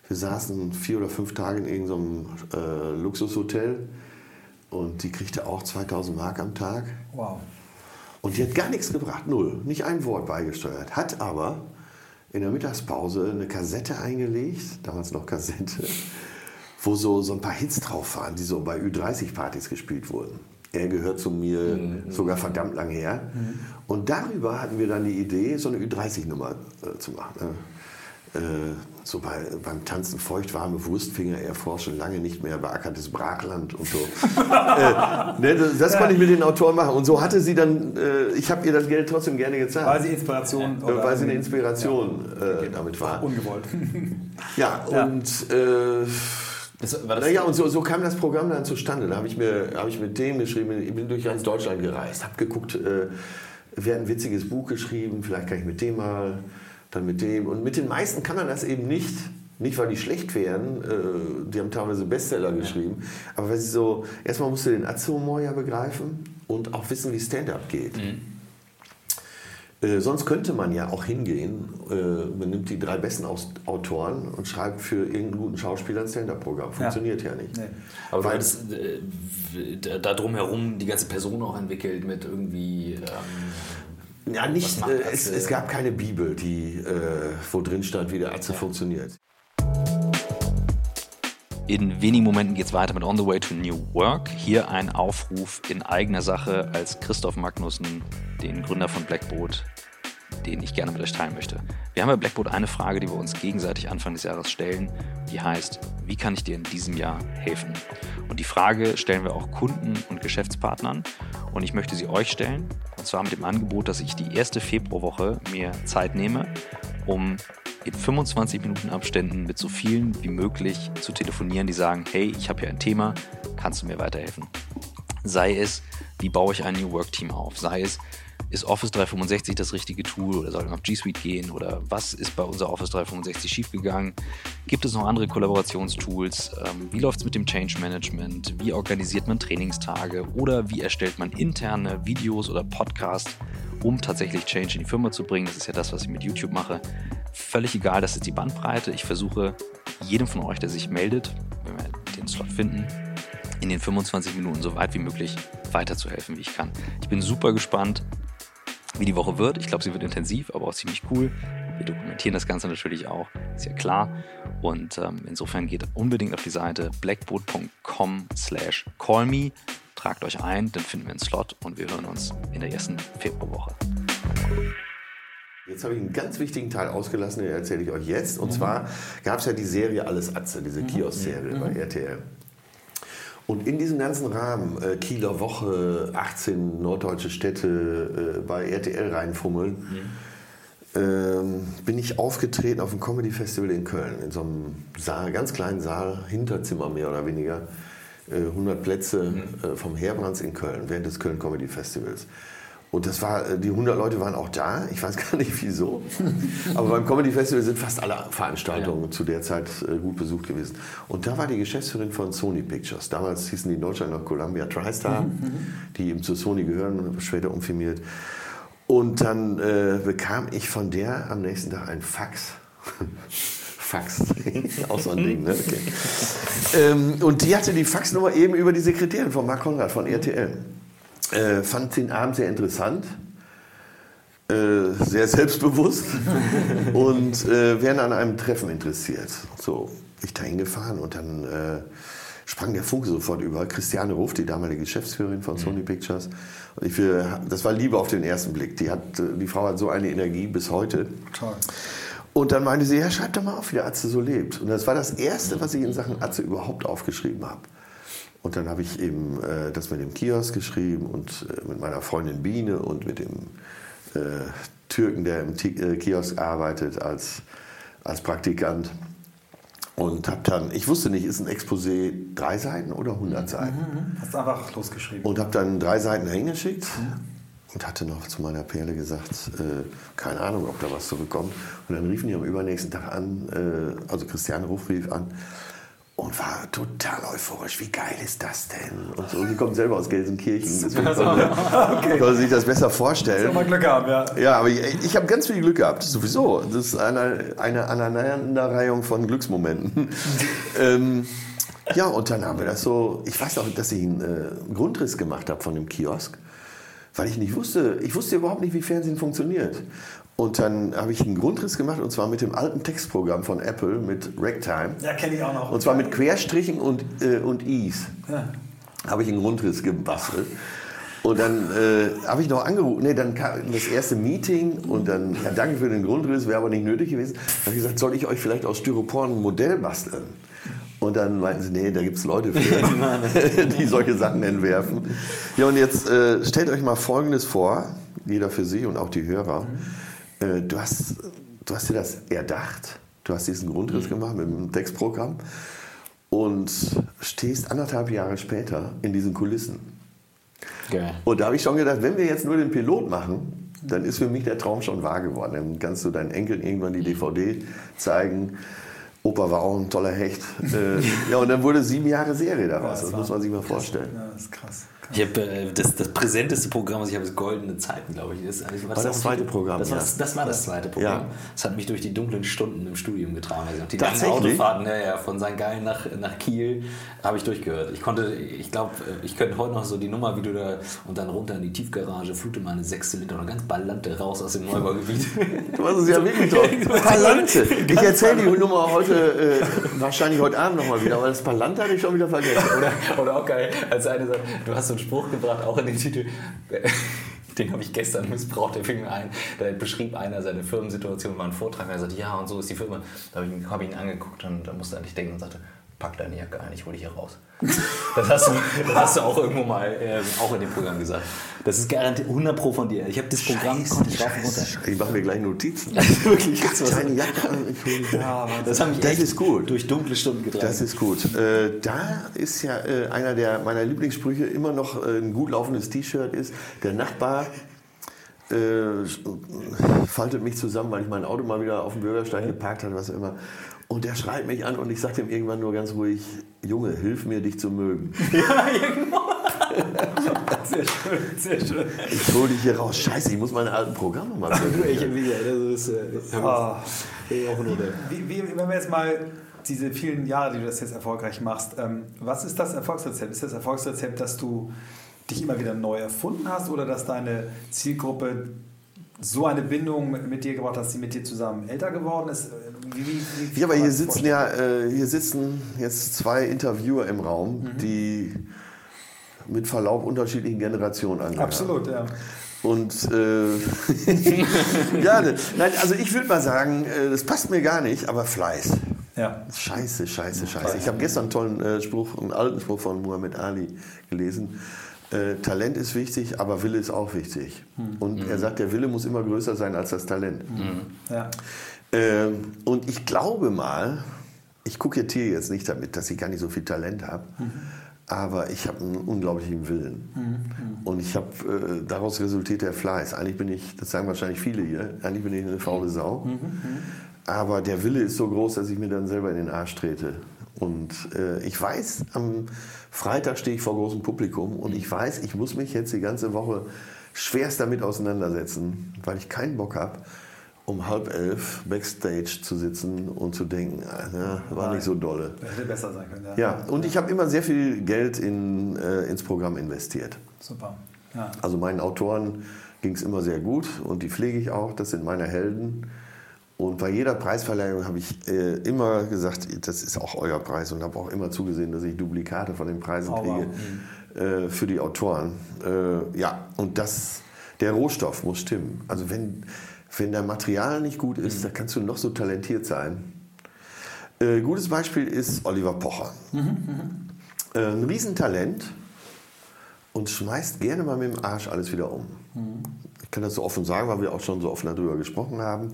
wir saßen vier oder fünf Tage in irgendeinem äh, Luxushotel und die kriegte auch 2000 Mark am Tag. Wow. Und die hat gar nichts gebracht, null, nicht ein Wort beigesteuert. Hat aber in der Mittagspause eine Kassette eingelegt, damals noch Kassette, wo so, so ein paar Hits drauf waren, die so bei Ü30-Partys gespielt wurden. Er gehört zu mir mhm. sogar verdammt lang her. Mhm. Und darüber hatten wir dann die Idee, so eine Ü30-Nummer äh, zu machen. Äh, so bei, beim Tanzen feuchtwarme Wurstfinger erforschen, lange nicht mehr beackertes Brachland und so. äh, ne, das, das ja. konnte ich mit den Autoren machen. Und so hatte sie dann, äh, ich habe ihr das Geld trotzdem gerne gezahlt. Weil sie Inspiration äh, Weil sie eine Inspiration ja. Äh, damit war. Ungewollt. ja, und äh, Das, naja, und so, so, kam das Programm dann zustande. Da habe ich, hab ich mit dem geschrieben, ich bin durch ganz Deutschland gereist, habe geguckt, äh, wer hat ein witziges Buch geschrieben, vielleicht kann ich mit dem mal, dann mit dem. Und mit den meisten kann man das eben nicht. Nicht, weil die schlecht wären, äh, die haben teilweise Bestseller geschrieben, aber weil sie so, erstmal musst du den Atzo-Humor ja begreifen und auch wissen, wie Stand-up geht. Mhm. Äh, sonst könnte man ja auch hingehen, äh, man nimmt die drei besten Aus Autoren und schreibt für irgendeinen guten Schauspieler ein Stand-up-Programm. Funktioniert ja, ja nicht. Nee. Aber weil es äh, da drumherum die ganze Person auch entwickelt mit irgendwie. Ähm, ja, nicht. Äh, es, es, gab keine Bibel, die, äh, wo drin stand, wie der Atze ja. funktioniert. In wenigen Momenten geht es weiter mit On the Way to New Work. Hier ein Aufruf in eigener Sache als Christoph Magnussen, den Gründer von Blackboat, den ich gerne mit euch teilen möchte. Wir haben bei Blackboard eine Frage, die wir uns gegenseitig Anfang des Jahres stellen, die heißt, wie kann ich dir in diesem Jahr helfen? Und die Frage stellen wir auch Kunden und Geschäftspartnern und ich möchte sie euch stellen, und zwar mit dem Angebot, dass ich die erste Februarwoche mir Zeit nehme, um in 25 Minuten Abständen mit so vielen wie möglich zu telefonieren, die sagen, hey, ich habe hier ein Thema, kannst du mir weiterhelfen? Sei es, wie baue ich ein New Work Team auf? Sei es, ist Office 365 das richtige Tool oder soll ich auf G Suite gehen oder was ist bei unser Office 365 schiefgegangen? Gibt es noch andere Kollaborationstools? Ähm, wie läuft es mit dem Change Management? Wie organisiert man Trainingstage oder wie erstellt man interne Videos oder Podcasts, um tatsächlich Change in die Firma zu bringen? Das ist ja das, was ich mit YouTube mache. Völlig egal, das ist die Bandbreite. Ich versuche jedem von euch, der sich meldet, wenn wir den Slot finden, in den 25 Minuten so weit wie möglich weiterzuhelfen, wie ich kann. Ich bin super gespannt, wie die Woche wird. Ich glaube, sie wird intensiv, aber auch ziemlich cool. Wir dokumentieren das Ganze natürlich auch, ist ja klar. Und ähm, insofern geht unbedingt auf die Seite blackboard.com slash callme. Tragt euch ein, dann finden wir einen Slot und wir hören uns in der ersten Februarwoche. Jetzt habe ich einen ganz wichtigen Teil ausgelassen, den erzähle ich euch jetzt. Und mhm. zwar gab es ja die Serie Alles Atze, diese mhm. Kiosk-Serie mhm. bei RTL. Und in diesem ganzen Rahmen, äh, Kieler Woche, 18 norddeutsche Städte äh, bei RTL reinfummeln, mhm. ähm, bin ich aufgetreten auf dem Comedy Festival in Köln, in so einem Saal, ganz kleinen Saal, Hinterzimmer mehr oder weniger, äh, 100 Plätze mhm. Äh, vom Herbrands in Köln, während des Köln Comedy Festivals. Und das war, äh, die 100 Leute waren auch da. Ich weiß gar nicht wieso. Aber beim Comedy Festival sind fast alle Veranstaltungen ja. zu der Zeit äh, gut besucht gewesen. Und da war die Geschäftsführerin von Sony Pictures. Damals hießen die in Deutschland noch Columbia TriStar, mhm, mhm. die eben zu Sony gehören, später umfirmiert. Und dann äh, bekam ich von der am nächsten Tag ein Fax. Fax, auch so ein Ding, ne? Okay. ähm, und die hatte die Faxnummer eben über die Sekretärin von Mark Konrad von RTL. Äh, fand den Abend sehr interessant, äh, sehr selbstbewusst und äh, wären an einem Treffen interessiert. So, ich da hingefahren und dann äh, sprang der Funke sofort über. Christiane Ruf, die damalige Geschäftsführerin von Sony mhm. Pictures. Und ich will, das war Liebe auf den ersten Blick. Die, hat, die Frau hat so eine Energie bis heute. Toll. Und dann meinte sie, ja, schreib doch mal auf, wie der Atze so lebt. Und das war das Erste, was ich in Sachen Atze überhaupt aufgeschrieben habe. Und dann habe ich eben äh, das mit dem Kiosk geschrieben und äh, mit meiner Freundin Biene und mit dem äh, Türken, der im T äh, Kiosk arbeitet als, als Praktikant. Und habe dann, ich wusste nicht, ist ein Exposé drei Seiten oder 100 Seiten? Mhm, mhm. Hast du einfach losgeschrieben. Und habe dann drei Seiten hingeschickt mhm. und hatte noch zu meiner Perle gesagt, äh, keine Ahnung, ob da was zurückkommt. Und dann riefen die am übernächsten Tag an, äh, also Christiane Ruf rief an, und war total euphorisch. Wie geil ist das denn? Und so, sie kommt selber aus Gelsenkirchen, deswegen also, okay. konnte sich das besser vorstellen. Das mal Glück haben, ja. Ja, aber ich, ich habe ganz viel Glück gehabt, sowieso. Das ist eine, eine Aneinanderreihung von Glücksmomenten. ähm, ja, und dann haben wir das so, ich weiß auch, dass ich einen äh, Grundriss gemacht habe von dem Kiosk, weil ich nicht wusste, ich wusste überhaupt nicht, wie Fernsehen funktioniert. Und dann habe ich einen Grundriss gemacht und zwar mit dem alten Textprogramm von Apple mit Ragtime. Ja, kenne ich auch noch. Und zwar mit Querstrichen und, äh, und Is. Ja. Habe ich einen Grundriss gebastelt. Und dann äh, habe ich noch angerufen, nee, dann kam das erste Meeting und dann, ja, danke für den Grundriss, wäre aber nicht nötig gewesen. Dann habe ich gesagt, soll ich euch vielleicht aus Styropor ein Modell basteln? Und dann meinten sie, nee, da gibt es Leute für, die solche Sachen entwerfen. Ja, und jetzt äh, stellt euch mal Folgendes vor, jeder für sich und auch die Hörer. Mhm du, hast, du hast dir das erdacht, du hast diesen Grundriss mhm. gemacht mit dem Textprogramm und stehst anderthalb Jahre später in diesen Kulissen. Geil. Und da habe ich schon gedacht, wenn wir jetzt nur den Pilot machen, dann ist für mich der Traum schon wahr geworden. Dann kannst du deinen Enkeln irgendwann die DVD zeigen. Opa war auch ein toller Hecht. Äh, ja, und dann wurde sieben Jahre Serie daraus. das muss man sich mal vorstellen. Ja, das ist krass. Ich habe äh, das, das präsenteste Programm, was ich habe, ist Goldene Zeiten, glaube ich. Das, war das, das zweite Programm. Das war, ja. das, das, war das zweite Programm. Ja. Das hat mich durch die dunklen Stunden im Studium getragen. Also die langen Tatsächlich? Autofahrten ja, ja, von St. Gallen nach, nach Kiel habe ich durchgehört. Ich konnte, ich glaube, ich könnte heute noch so die Nummer, wie du da und dann runter in die Tiefgarage, flute meine sechs Zylinder und ganz Ballante raus aus dem Neubaugebiet. Du hast es ja wirklich toll. Palante. Ich erzähle die Nummer heute, äh, wahrscheinlich heute Abend nochmal wieder, aber das Palante hatte ich schon wieder vergessen. Oder, oder auch geil, als eine sagt, du hast so einen Spruch gebracht, auch in den Titel. Den habe ich gestern missbraucht, der fing mir ein. Da beschrieb einer seine Firmensituation, war ein Vortrag, er sagte, ja, und so ist die Firma. Da habe ich, hab ich ihn angeguckt und da musste eigentlich denken und sagte, pack deine Jacke ein, ich hole dich hier raus. Das hast du, das hast du auch irgendwo mal ähm, auch in dem Programm gesagt. Das ist garantiert 100 Pro von dir. Ich habe das Programm, konnte ich rauf und runter. Ich mache mir gleich Notizen. Wirklich, jetzt was. Deine Jacke an, Ja, aber Das haben Das echt ist gut. durch dunkle Stunden getragen. Das ist gut. Äh, da ist ja äh, einer der meiner Lieblingssprüche immer noch äh, ein gut laufendes T-Shirt ist. Der Nachbar äh, faltet mich zusammen, weil ich mein Auto mal wieder auf dem Bürgersteig geparkt hatte, was auch immer. Und der schreit mich an und ich sage ihm irgendwann nur ganz ruhig, Junge, hilf mir, dich zu mögen. ja, genau. Sehr schön, sehr schön. Ich hole dich hier raus. Scheiße, ich muss meine alten Programme mal Ich, finden. wieder, das ist äh, Ah. Wie, wie, wenn wir jetzt mal diese vielen Jahre, die du das jetzt erfolgreich machst, ähm, was ist das Erfolgsrezept? Ist das Erfolgsrezept, dass du dich immer wieder neu erfunden hast oder dass deine Zielgruppe so eine Bindung mit, dir gebracht dass sie mit dir zusammen älter geworden ist? Wie, wie, wie, Ja, aber hier sitzen vorstellen? ja, äh, hier sitzen jetzt zwei Interviewer im Raum, die mit Verlaub unterschiedlichen Generationen angehören. Absolut, ja. Und äh, ja, ne, nein, also ich würde mal sagen, äh, das passt mir gar nicht, aber Fleiß. ja. Scheiße, scheiße, scheiße. Ich habe gestern einen tollen äh, Spruch, einen alten Spruch von Muhammad Ali gelesen. Äh, Talent ist wichtig, aber Wille ist auch wichtig. Und er sagt, der Wille muss immer größer sein als das Talent. ja. Ähm, und ich glaube mal, ich kokettiere jetzt nicht damit, dass ich gar nicht so viel Talent habe, aber ich habe einen unglaublichen Willen. Und ich habe, äh, daraus resultiert der Fleiß. Eigentlich bin ich, das sagen wahrscheinlich viele hier, eigentlich bin ich eine faule Sau. Aber der Wille ist so groß, dass ich mir dann selber in den Arsch trete. Und äh, ich weiß, am Freitag stehe ich vor großem Publikum und ich weiß, ich muss mich jetzt die ganze Woche schwerst damit auseinandersetzen, weil ich keinen Bock habe, um halb elf backstage zu sitzen und zu denken, na, war nicht so dolle. Das hätte besser sein können. Ja, Ja, und ich habe immer sehr viel Geld in, äh, ins Programm investiert. Super. Ja. Also meinen Autoren ging es immer sehr gut und die pflege ich auch, das sind meine Helden. Und bei jeder Preisverleihung habe ich äh, immer gesagt, das ist auch euer Preis und habe auch immer zugesehen, dass ich Duplikate von den Preisen Oh, wow. kriege äh, für die Autoren. Äh, ja, und das, der Rohstoff muss stimmen. Also wenn, wenn der Material nicht gut ist, dann kannst du noch so talentiert sein. Äh, gutes Beispiel ist Oliver Pocher. Äh, ein Riesentalent und schmeißt gerne mal mit dem Arsch alles wieder um. Ich kann das so offen sagen, weil wir auch schon so offen darüber gesprochen haben.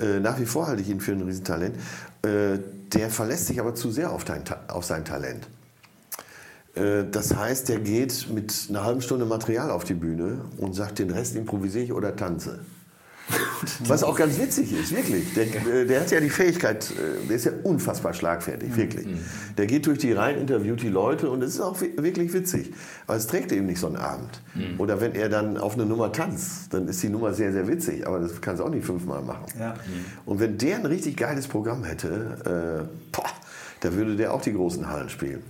Äh, nach wie vor halte ich ihn für ein Riesentalent. Äh, der verlässt sich aber zu sehr auf, dein, auf sein Talent. Äh, Das heißt, der geht mit einer halben Stunde Material auf die Bühne und sagt, den Rest improvisiere ich oder tanze. Was auch ganz witzig ist, wirklich. Der, äh, der hat ja die Fähigkeit, äh, der ist ja unfassbar schlagfertig, wirklich. Der geht durch die Reihen, interviewt die Leute und es ist auch wi- wirklich witzig. Aber es trägt eben nicht so einen Abend. Oder wenn er dann auf eine Nummer tanzt, dann ist die Nummer sehr, sehr witzig, aber das kannst du auch nicht fünfmal machen. Ja. Und wenn der ein richtig geiles Programm hätte, äh, boah, da würde der auch die großen Hallen spielen.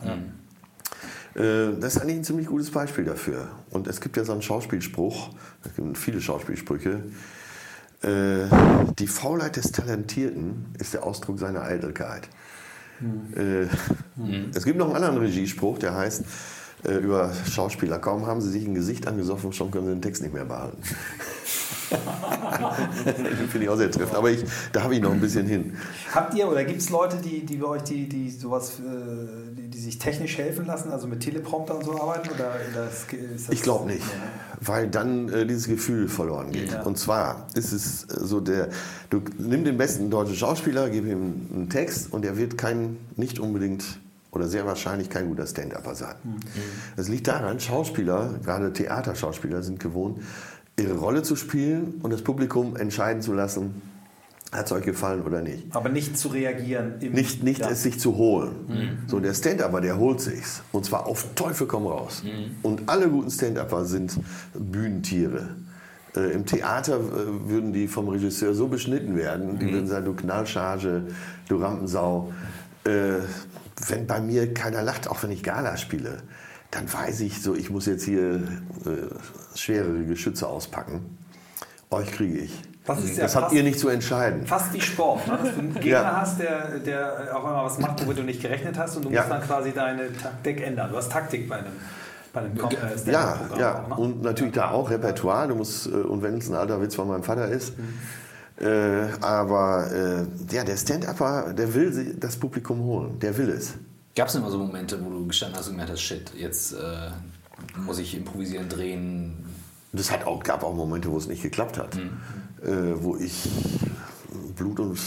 Äh, Das ist eigentlich ein ziemlich gutes Beispiel dafür. Und es gibt ja so einen Schauspielspruch, es gibt viele Schauspielsprüche. Äh, Die Faulheit des Talentierten ist der Ausdruck seiner Eitelkeit. Äh, Es gibt noch einen anderen Regiespruch, der heißt äh, über Schauspieler, kaum haben sie sich ein Gesicht angesoffen, schon können sie den Text nicht mehr behalten. Den finde ich auch sehr treffend, aber ich, da habe ich noch ein bisschen hin. Habt ihr oder gibt es Leute, die, die bei euch, die, die sowas, äh, die, die sich technisch helfen lassen, also mit Teleprompter und so arbeiten? Oder, ist das Ich glaube nicht, weil dann äh, dieses Gefühl verloren geht. Ja. Und zwar ist es äh, so der, du nimm den besten deutschen Schauspieler, gib ihm einen Text und er wird kein, nicht unbedingt oder sehr wahrscheinlich kein guter Stand-Upper sein. Das liegt daran, Schauspieler, gerade Theaterschauspieler, sind gewohnt, ihre Rolle zu spielen und das Publikum entscheiden zu lassen, hat es euch gefallen oder nicht. Aber nicht zu reagieren. im- Nicht, nicht Ja. es sich zu holen. So, der Stand-Upper, der holt sich's. Und zwar auf Teufel komm raus. Und alle guten Stand-Upper sind Bühnentiere. Äh, Im Theater äh, würden die vom Regisseur so beschnitten werden, die würden sagen, du Knallcharge, du Rampensau. Äh, wenn bei mir keiner lacht, auch wenn ich Gala spiele, dann weiß ich so, ich muss jetzt hier äh, schwerere Geschütze auspacken. Euch kriege ich. Das ja das habt ihr nicht zu entscheiden. Fast wie Sport, ne? dass du einen Gegner Ja. hast, der, der auch immer was macht, womit du nicht gerechnet hast und du Ja. musst dann quasi deine Taktik ändern. Du hast Taktik bei einem, bei einem äh, Ja, ja. auch, ne? Und natürlich da auch Repertoire. Du musst, äh, und wenn es ein alter Witz von meinem Vater ist. Äh, aber äh, ja, der Stand-Upper, der will das Publikum holen. Der will es. Gab es immer so Momente, wo du gestanden hast und gemerkt hast, shit, jetzt äh, muss ich improvisieren, drehen? Das hat auch, gab auch Momente, wo es nicht geklappt hat. Äh, wo ich Blut und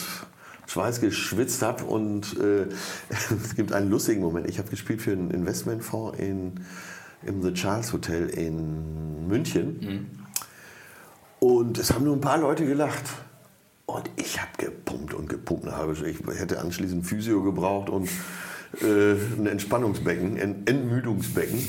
Schweiß geschwitzt habe. Und äh, es gibt einen lustigen Moment. Ich habe gespielt für einen Investmentfonds in, im The Charles Hotel in München. Und es haben nur ein paar Leute gelacht. Und ich habe gepumpt und gepumpt. Ich hätte anschließend Physio gebraucht und äh, ein Entspannungsbecken, ein Entmüdungsbecken.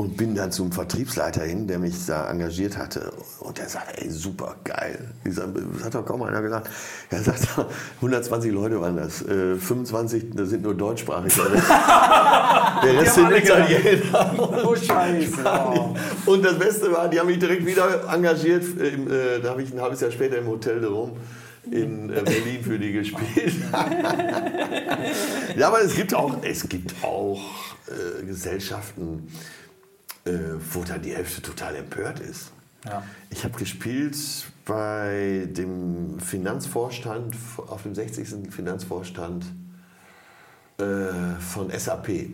Und bin dann zum Vertriebsleiter hin, der mich da engagiert hatte. Und der sagte, ey, super geil. Sag, Das hat doch kaum einer gesagt. Er sagt, 120 Leute waren das. Äh, 25 das sind nur deutschsprachig. der Rest sind. Italiener. Oh Scheiße. Oh. Und das Beste war, die haben mich direkt wieder engagiert. Im, äh, da habe ich ein halbes Jahr später im Hotel de Rom in äh, Berlin für die gespielt. ja, aber es gibt auch, es gibt auch äh, Gesellschaften, äh, wo dann die Hälfte total empört ist. Ja. Ich habe gespielt bei dem Finanzvorstand, auf dem 60. Finanzvorstand äh, von SAP.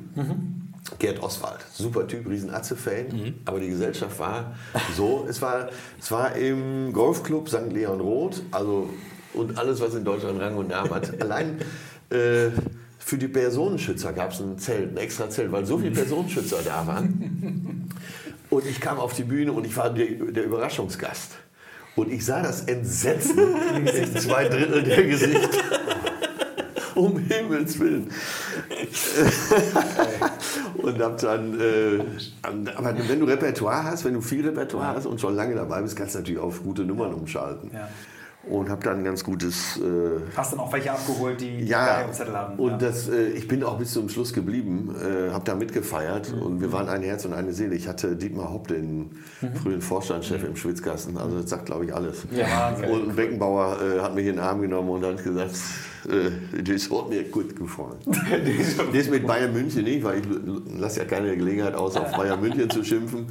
Gerd Oswald, super Typ, riesen Atze-Fan, aber die Gesellschaft war so, es war, es war im Golfclub St. Leon Roth, also und alles, was in Deutschland Rang und Namen hat. Allein äh, für die Personenschützer gab es ein Zelt, ein extra Zelt, weil so viele Personenschützer da waren. Und ich kam auf die Bühne und ich war der, der Überraschungsgast. Und ich sah das Entsetzen in zwei Drittel der Gesichter. Um Himmels Willen. und hab dann, äh, aber wenn du Repertoire hast, wenn du viel Repertoire hast und schon lange dabei bist, kannst du natürlich auf gute Nummern umschalten. Ja. Und hab dann ein ganz gutes. Äh, Hast dann auch welche abgeholt, die ja, die Zettel haben. und ja. das, äh, ich bin auch bis zum Schluss geblieben, äh, habe da mitgefeiert Mhm. und wir waren ein Herz und eine Seele. Ich hatte Dietmar Hopp, den Mhm. frühen Vorstandschef im Schwitzkasten, also das sagt, glaube ich, alles. Ja, Wahnsinn. und ein Beckenbauer äh, hat mich in den Arm genommen und hat gesagt, äh, das hat mir gut gefallen. das mit Bayern München nicht, weil ich lasse ja keine Gelegenheit aus, auf Bayern München zu schimpfen.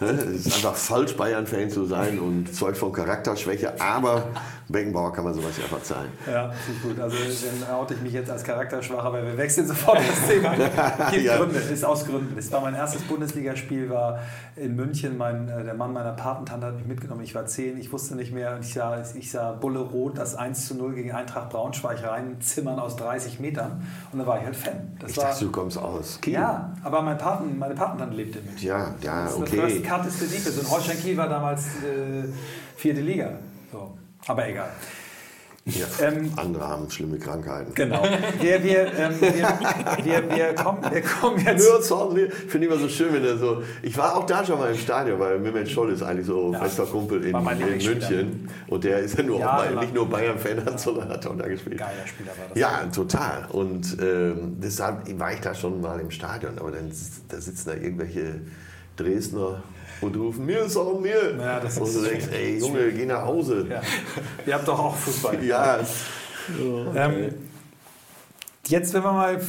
Es ist einfach falsch, Bayern-Fan zu sein und Zeug von Charakterschwäche, aber Beckenbauer kann man sowas ja verzeihen. Ja, ist gut. Also dann oute ich mich jetzt als charakterschwacher, weil wir wechseln sofort das Thema. Gibt Ja. Gründe, ist aus Gründen. Das war mein erstes Bundesligaspiel, war in München. Mein, äh, der Mann meiner Patentante hat mich mitgenommen. Ich war zehn, ich wusste nicht mehr. Ich sah, ich sah Bulle Rot, das 1 zu 0 gegen Eintracht Braunschweig reinzimmern aus 30 Metern. Und da war ich halt Fan. Das Ich war, dachte, du kommst aus Kiel. ja, aber mein Paten, meine Patentante lebte in München. Ja, ja, Das ist okay. eine First Cut ist für die Person. Holstein Kiel war damals äh, vierte Liga. Aber egal. Ja, Ähm, andere haben schlimme Krankheiten. Genau. Wir, wir, ähm, wir, wir, wir, kommen, wir kommen jetzt. Nur Zorn, ich finde immer so schön, wenn er so. Ich war auch da schon mal im Stadion, weil Mehmet Scholl ist eigentlich so Ja. fester Kumpel in, in. München. Und der ist ja nur Jahrelang. Bayern, nicht nur Bayern-Fan, sondern hat auch da gespielt. Geiler Spieler war das. Ja, total. Und ähm, deshalb war ich da schon mal im Stadion. Aber dann da sitzen da irgendwelche Dresdner und rufen mir ist auch mir. Ja, das und ist du denkst, schwierig. ey Junge, geh nach Hause. Ja. Ihr habt doch auch Fußball. Ja, Ähm, jetzt, wenn wir mal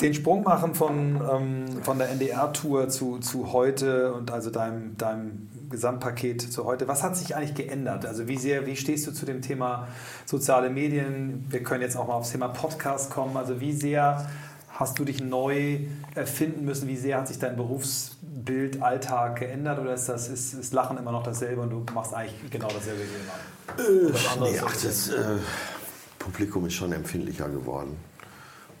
den Sprung machen von, ähm, von der NDR-Tour zu, zu heute und also deinem, deinem Gesamtpaket zu heute, was hat sich eigentlich geändert? Also wie sehr, wie stehst du zu dem Thema soziale Medien? Wir können jetzt auch mal aufs Thema Podcast kommen. Also wie sehr hast du dich neu erfinden müssen? Wie sehr hat sich dein Berufsbild, Alltag geändert? Oder ist das ist, ist Lachen immer noch dasselbe und du machst eigentlich genau dasselbe wie immer? Was anderes Nee, ach, das äh, Publikum ist schon empfindlicher geworden.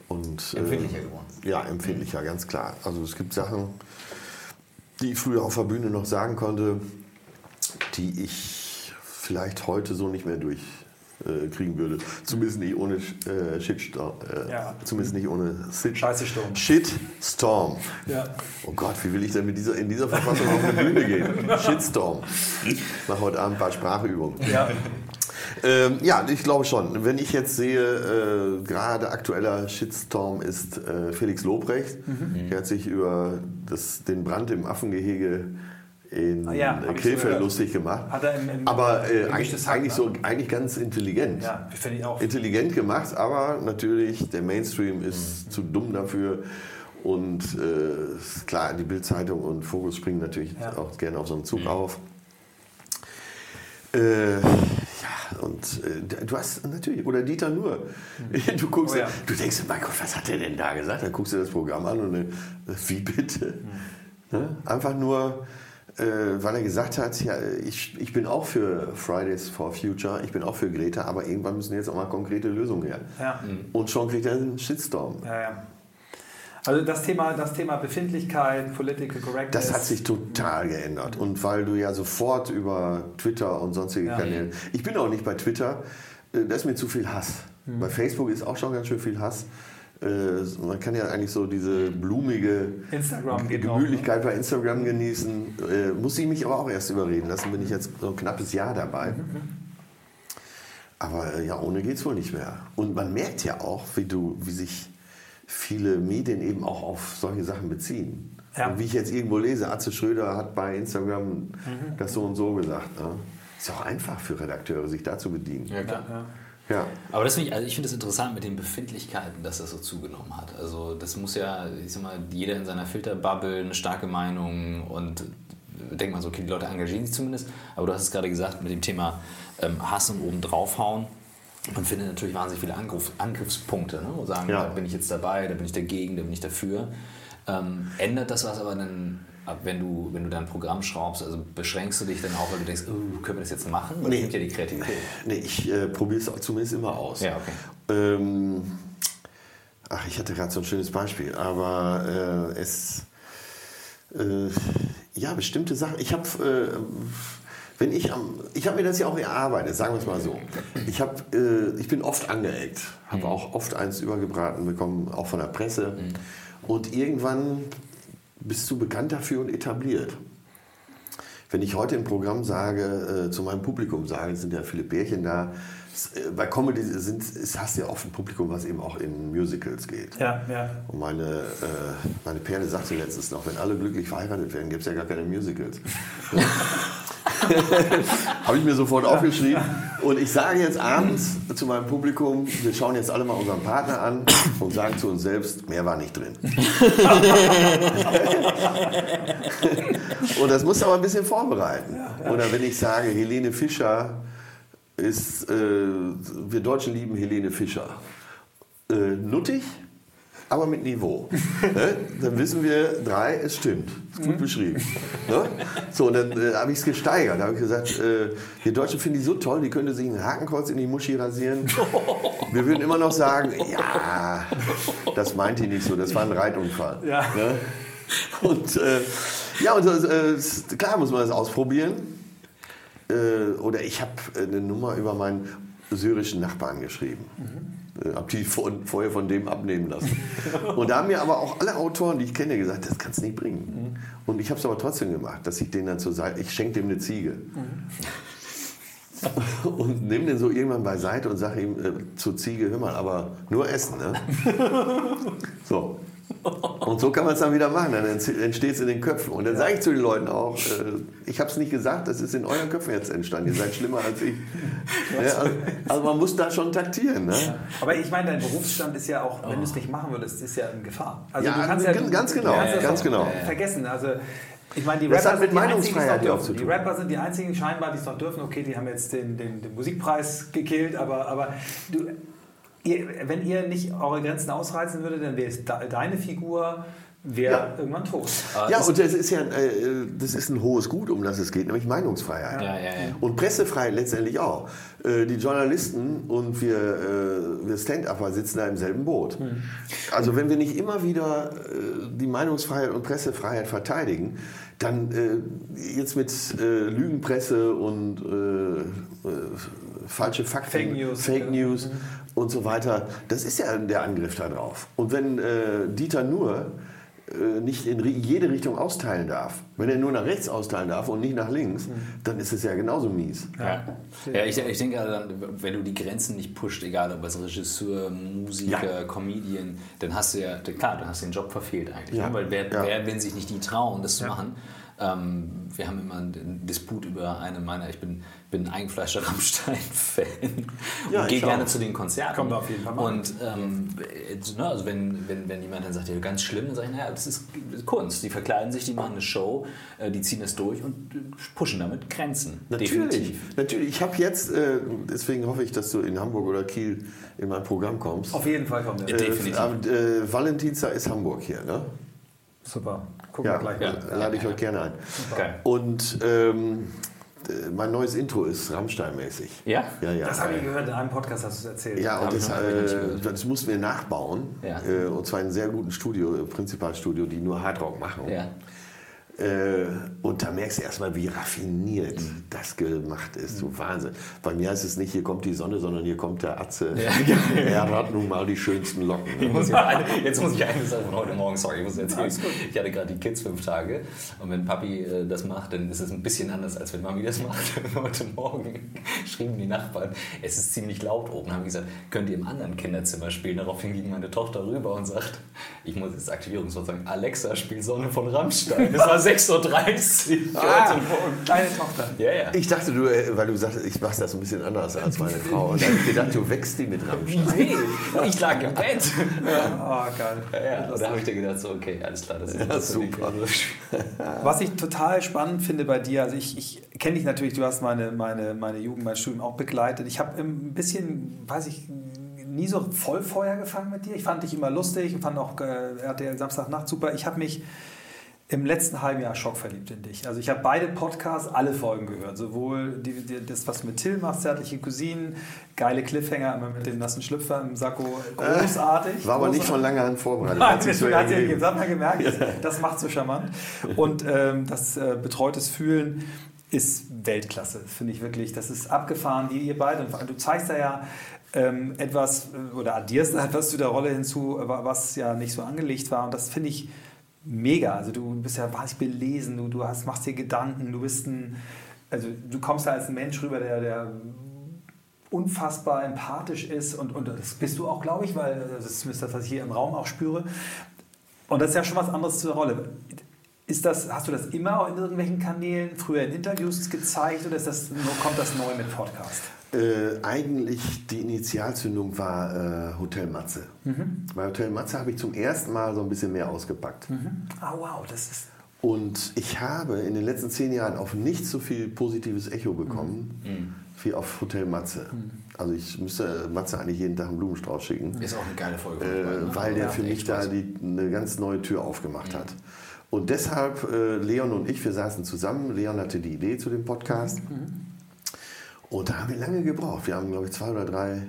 Und, äh, empfindlicher geworden. Ja, empfindlicher, ganz klar. Also es gibt Sachen, die ich früher auf der Bühne noch sagen konnte, die ich vielleicht heute so nicht mehr durch äh, kriegen würde. Zumindest nicht ohne äh, Shitstorm. Äh, ja. Zumindest nicht ohne Shit Scheißesturm. Shitstorm. Ja. Oh Gott, wie will ich denn mit dieser, in dieser Verfassung auf eine Bühne gehen? Shitstorm. Ich mache heute Abend ein paar Sprachübungen. Ja. Ähm, ja, ich glaube schon. Wenn ich jetzt sehe, äh, gerade aktueller Shitstorm ist äh, Felix Lobrecht. Mhm. Der hat sich über das, den Brand im Affengehege in ah ja, Krefeld lustig gemacht. Hat er im, im, aber äh, eigentlich, eigentlich, so, eigentlich ganz intelligent. Ja, finde ich auch. Intelligent gemacht, aber natürlich der Mainstream ist mhm. zu dumm dafür. Und äh, klar, die Bildzeitung und Fokus springen natürlich ja. auch gerne auf so einen Zug mhm. auf. Äh, ja, und äh, du hast natürlich, oder Dieter nur, mhm. du guckst, oh, ja. du denkst, mein Gott, was hat der denn da gesagt? Dann guckst du das Programm an und äh, wie bitte? Mhm. Ne? Einfach nur, äh, weil er gesagt hat, ja, ich, ich bin auch für Fridays for Future, ich bin auch für Greta, aber irgendwann müssen jetzt auch mal konkrete Lösungen her. Ja. Und schon kriegt er einen Shitstorm. Ja, ja. Also das Thema, das Thema Befindlichkeit, Political Correctness. Das hat sich total geändert. Und weil du ja sofort über Twitter und sonstige ja. Kanäle. Ich bin auch nicht bei Twitter, äh, da ist mir zu viel Hass. Mhm. Bei Facebook ist auch schon ganz schön viel Hass. Äh, man kann ja eigentlich so diese blumige Instagram Gemütlichkeit auch, ne? bei Instagram genießen. Äh, muss ich mich aber auch erst überreden lassen, bin ich jetzt so ein knappes Jahr dabei. Mhm. Aber äh, ja, ohne geht es wohl nicht mehr. Und man merkt ja auch, wie, du, wie sich viele Medien eben auch auf solche Sachen beziehen. Ja. Und wie ich jetzt irgendwo lese, Atze Schröder hat bei Instagram mhm. das so und so gesagt. Ne? Ist ja auch einfach für Redakteure, sich da zu bedienen. Ja, klar. Ja. Ja. Aber das finde ich, also ich finde es interessant mit den Befindlichkeiten, dass das so zugenommen hat. Also das muss ja, ich sag mal, jeder in seiner Filterbubble eine starke Meinung und denkt man so, okay, die Leute engagieren sich zumindest. Aber du hast es gerade gesagt mit dem Thema ähm, Hass und oben draufhauen. Man findet natürlich wahnsinnig viele Angriff, Angriffspunkte, ne? und sagen, ja. da bin ich jetzt dabei, da bin ich dagegen, da bin ich dafür. Ähm, ändert das was aber dann wenn du, wenn du dein Programm schraubst, also beschränkst du dich dann auch, weil du denkst, oh, können wir das jetzt machen? Weil nee. das ja die Kreativität. Nee, ich äh, probiere es zumindest immer aus. Ja, okay. Ähm, ach, ich hatte gerade so ein schönes Beispiel, aber äh, es, äh, ja, bestimmte Sachen, ich habe, äh, wenn ich am, ich habe mir das ja auch erarbeitet, sagen wir es mal so. Ich, hab, äh, ich bin oft angeeckt, habe mhm. auch oft eins übergebraten bekommen, auch von der Presse. Mhm. Und irgendwann bist du bekannt dafür und etabliert. Wenn ich heute im Programm sage, äh, zu meinem Publikum sage, es sind ja viele Pärchen da, äh, bei Comedy sind, ist, hast du ja oft ein Publikum, was eben auch in Musicals geht. Ja, ja. Und meine, äh, meine Perle sagte letztens noch, wenn alle glücklich verheiratet werden, gibt es ja gar keine Musicals. Habe ich mir sofort aufgeschrieben. Und ich sage jetzt abends zu meinem Publikum, wir schauen jetzt alle mal unseren Partner an und sagen zu uns selbst, mehr war nicht drin. und das musst du aber ein bisschen vorbereiten. Oder wenn ich sage, Helene Fischer ist, äh, wir Deutschen lieben Helene Fischer. Äh, nuttig, aber mit Niveau. ne? Dann wissen wir, drei, es stimmt. Ist gut mhm. beschrieben. Ne? So, und dann äh, habe ich es gesteigert. Da habe ich gesagt, äh, die Deutschen finden die so toll, die könnte sich ein Hakenkreuz in die Muschi rasieren. Wir würden immer noch sagen, ja, das meint die nicht so, das war ein Reitunfall. Ja. Ne? Und äh, ja, und äh, klar muss man das ausprobieren. Äh, oder ich habe eine Nummer über meinen syrischen Nachbarn geschrieben. Mhm. Äh, habe die vorher von dem abnehmen lassen. Und da haben mir aber auch alle Autoren, die ich kenne, gesagt, das kannst du nicht bringen. Mhm. Und ich habe es aber trotzdem gemacht, dass ich den dann zur Seite, ich schenke dem eine Ziege. Mhm. und nehme den so irgendwann beiseite und sage ihm äh, zur Ziege, hör mal, aber nur essen, ne? So. Und so kann man es dann wieder machen, dann entsteht es in den Köpfen. Und dann ja. sage ich zu den Leuten auch, äh, ich habe es nicht gesagt, das ist in euren Köpfen jetzt entstanden. Ihr seid schlimmer als ich. Ja, also, also, man muss da schon taktieren. Ne? Ja. Aber ich meine, dein Berufsstand ist ja auch, wenn du es nicht machen würdest, ist ja in Gefahr. Also ja, du kannst ja, ganz genau, ganz genau. Vergessen, also ich meine, die Rapper, sind die, einzigen, die, dürfen. die Rapper sind die einzigen scheinbar, die es noch dürfen. Okay, die haben jetzt den, den, den Musikpreis gekillt, aber, aber du, ihr, wenn ihr nicht eure Grenzen ausreizen würdet, dann wäre es deine Figur wäre ja. irgendwann tot. Aber ja, und das ist ja äh, das ist ein hohes Gut, um das es geht, nämlich Meinungsfreiheit. Ja, ja, und Pressefreiheit letztendlich auch. Äh, die Journalisten und wir, äh, wir Stand-Upper sitzen da im selben Boot. Mhm. Also wenn wir nicht immer wieder äh, die Meinungsfreiheit und Pressefreiheit verteidigen, dann jetzt mit Lügenpresse und falsche Fakten, Fake News, Fake News mhm. und so weiter, das ist ja der Angriff darauf. Und wenn Dieter nur äh, nicht in jede Richtung austeilen darf. Wenn er nur nach rechts austeilen darf und nicht nach links, mhm. dann ist es ja genauso mies. Ja, ja ich, ich denke, also wenn du die Grenzen nicht pusht, egal ob als Regisseur, Musiker, ja. Comedian, dann hast du ja, klar, dann hast du den Job verfehlt eigentlich. Ja. Ne? Weil wer, wer, wenn sich nicht die trauen, das zu machen, ähm, wir haben immer einen Disput über eine meiner, ich bin, bin eingefleischter Rammstein-Fan ja, und gehe gerne zu den Konzerten. Kommt auf jeden Fall mal. Und ähm, ne, also wenn, wenn, wenn jemand dann sagt, ja, ganz schlimm, dann sage ich, naja, das ist Kunst. Die verkleiden sich, die machen eine Show, äh, die ziehen es durch und äh, pushen damit Grenzen. Natürlich, Definitiv. natürlich. Ich habe jetzt, äh, deswegen hoffe ich, dass du in Hamburg oder Kiel in mein Programm kommst. Auf jeden Fall kommt er. Äh, Definitiv. Äh, Valentinstag ist Hamburg hier, ne? Super. Gucken ja, wir gleich. Ja, lade ich euch gerne ein. Okay. Und ähm, mein neues Intro ist Rammstein-mäßig. Ja? ja, ja. Das habe ich gehört, in einem Podcast hast du es erzählt. Ja, und das, äh, das, mussten wir nachbauen. Ja. Äh, und zwar in einem sehr guten Studio, Prinzipalstudio, die nur Hardrock machen. Ja. Äh, und da merkst du erstmal, wie raffiniert mhm. das gemacht ist. So Wahnsinn. Bei mir heißt es nicht, hier kommt die Sonne, sondern hier kommt der Atze. Ja. er hat nun mal die schönsten Locken. Muss eine, jetzt muss ich eine Sache von heute Morgen, sorry, ich muss erzählen. Ich hatte gerade die Kids fünf Tage und wenn Papi äh, das macht, dann ist es ein bisschen anders, als wenn Mami das macht. heute Morgen schrieben die Nachbarn, es ist ziemlich laut oben. Haben gesagt, könnt ihr im anderen Kinderzimmer spielen? Daraufhin ging meine Tochter rüber und sagt, ich muss jetzt Aktivierungswort sagen, Alexa spielt Sonne von Rammstein. Das war 6.30 Uhr. Ah, deine Tochter. Ja, ja. Ich dachte, du, äh, weil du sagst, ich mache das ein bisschen anders als meine Frau. Und dann habe ich gedacht, du wächst die mit Rammstein. Nee, ich lag im Bett. Ja. Oh, geil. Ja, ja. Und da habe ich dir gedacht, so, okay, alles klar, das ist ja, super. Was ich total spannend finde bei dir, also ich, ich kenne dich natürlich, du hast meine, meine, meine Jugend, mein Studium auch begleitet. Ich habe ein bisschen, weiß ich, nie so voll Feuer gefangen mit dir. Ich fand dich immer lustig und fand auch äh, RTL Samstagnacht super. Ich habe mich im letzten halben Jahr schockverliebt in dich. Also ich habe beide Podcasts, alle Folgen gehört. Sowohl die, die, das, was du mit Till machst, zärtliche Cousinen, geile Cliffhanger immer mit dem nassen Schlüpfer im Sakko, großartig. Äh, war aber nicht von langer Hand vorbereitet. Nein, das hat ja gesagt, gemerkt, ja. das macht so charmant. Und ähm, das äh, betreutes Fühlen ist Weltklasse, finde ich wirklich. Das ist abgefahren, die ihr beide. Du zeigst da ja ähm, etwas äh, oder addierst etwas zu der Rolle hinzu, was ja nicht so angelegt war. Und das finde ich mega. Also du bist ja wahnsinnig belesen, du, du hast, machst dir Gedanken, du bist ein, also du kommst da als Mensch rüber, der, der unfassbar empathisch ist und, und das bist du auch, glaube ich, weil das ist das, was ich hier im Raum auch spüre. Und das ist ja schon was anderes zur Rolle. Ist das, hast du das immer in irgendwelchen Kanälen, früher in Interviews gezeigt oder ist das, kommt das neu mit Podcast? Äh, eigentlich die Initialzündung war äh, Hotel Matze. Mhm. Bei Hotel Matze habe ich zum ersten Mal so ein bisschen mehr ausgepackt. Mhm. Ah, wow, das ist. Und ich habe in den letzten zehn Jahren auf nicht so viel positives Echo bekommen mhm. wie auf Hotel Matze. Mhm. Also ich müsste Matze eigentlich jeden Tag einen Blumenstrauß schicken. Ist auch eine geile Folge. Äh, weil der ja, für mich da die, eine ganz neue Tür aufgemacht mhm. hat. Und deshalb, äh, Leon und ich, wir saßen zusammen. Leon hatte die Idee zu dem Podcast. Mhm. Und da haben wir lange gebraucht. Wir haben, glaube ich, zwei oder drei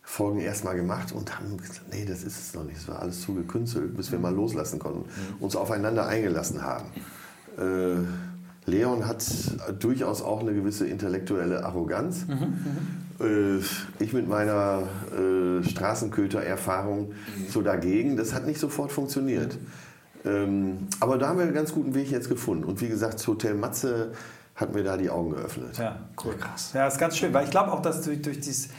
Folgen erstmal gemacht und haben gesagt, nee, das ist es noch nicht. Es war alles zu gekünstelt, bis wir mal loslassen konnten, mhm. uns aufeinander eingelassen haben. Äh, Leon hat durchaus auch eine gewisse intellektuelle Arroganz. Mhm, mhm. äh, ich mit meiner äh, Straßenköter-Erfahrung mhm. so dagegen. Das hat nicht sofort funktioniert. Ähm, aber da haben wir einen ganz guten Weg jetzt gefunden. Und wie gesagt, Hotel Matze hat mir da die Augen geöffnet. Ja, cool. Krass. Ja, ist ganz schön, weil ich glaube auch, dass durch, durch dieses,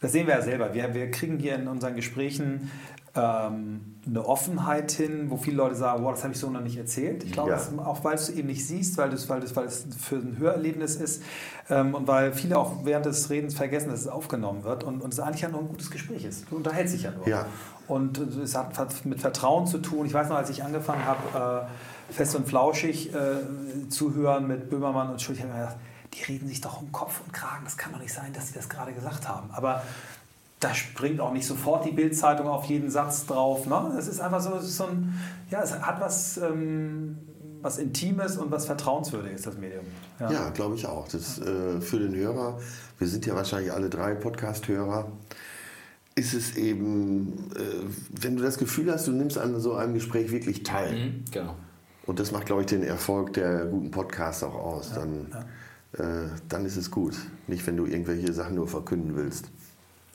das sehen wir ja selber, wir, wir kriegen hier in unseren Gesprächen ähm, eine Offenheit hin, wo viele Leute sagen, wow, das habe ich so noch nicht erzählt. Ich glaube, ja. auch weil du es eben nicht siehst, weil, weil, weil es für ein Hörerlebnis ist ähm, und weil viele auch während des Redens vergessen, dass es aufgenommen wird und, und es eigentlich ja nur ein gutes Gespräch ist. Du unterhältst dich ja nur. Ja. Und es hat, hat mit Vertrauen zu tun. Ich weiß noch, als ich angefangen habe, äh, fest und flauschig äh, zuhören mit Böhmermann und Schulz. Ich habe mir gedacht, die reden sich doch um Kopf und Kragen. Das kann doch nicht sein, dass sie das gerade gesagt haben. Aber da springt auch nicht sofort die Bildzeitung auf jeden Satz drauf. Ne? Es ist einfach so, es so ein, ja, es hat was, ähm, was Intimes und was Vertrauenswürdiges, das Medium. Ja, Ja, glaube ich auch. Das äh, für den Hörer, wir sind ja wahrscheinlich alle drei Podcast-Hörer, ist es eben, äh, wenn du das Gefühl hast, du nimmst an so einem Gespräch wirklich teil. Mhm, genau. Und das macht, glaube ich, den Erfolg der guten Podcasts auch aus. Dann, Äh, dann ist es gut. Nicht, wenn du irgendwelche Sachen nur verkünden willst.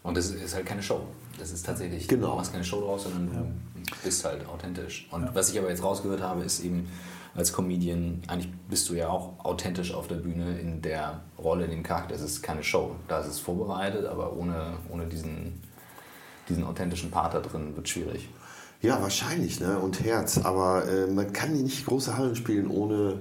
Und das ist halt keine Show. Das ist tatsächlich, Genau. du machst keine Show draus, sondern du bist halt authentisch. Und was ich aber jetzt rausgehört habe, ist eben als Comedian, eigentlich bist du ja auch authentisch auf der Bühne in der Rolle, in dem Charakter. Es ist keine Show. Da ist es vorbereitet, aber ohne, ohne diesen, diesen authentischen Part da drin wird schwierig. Ja, wahrscheinlich, ne? Und Herz. Aber äh, man kann nicht große Hallen spielen, ohne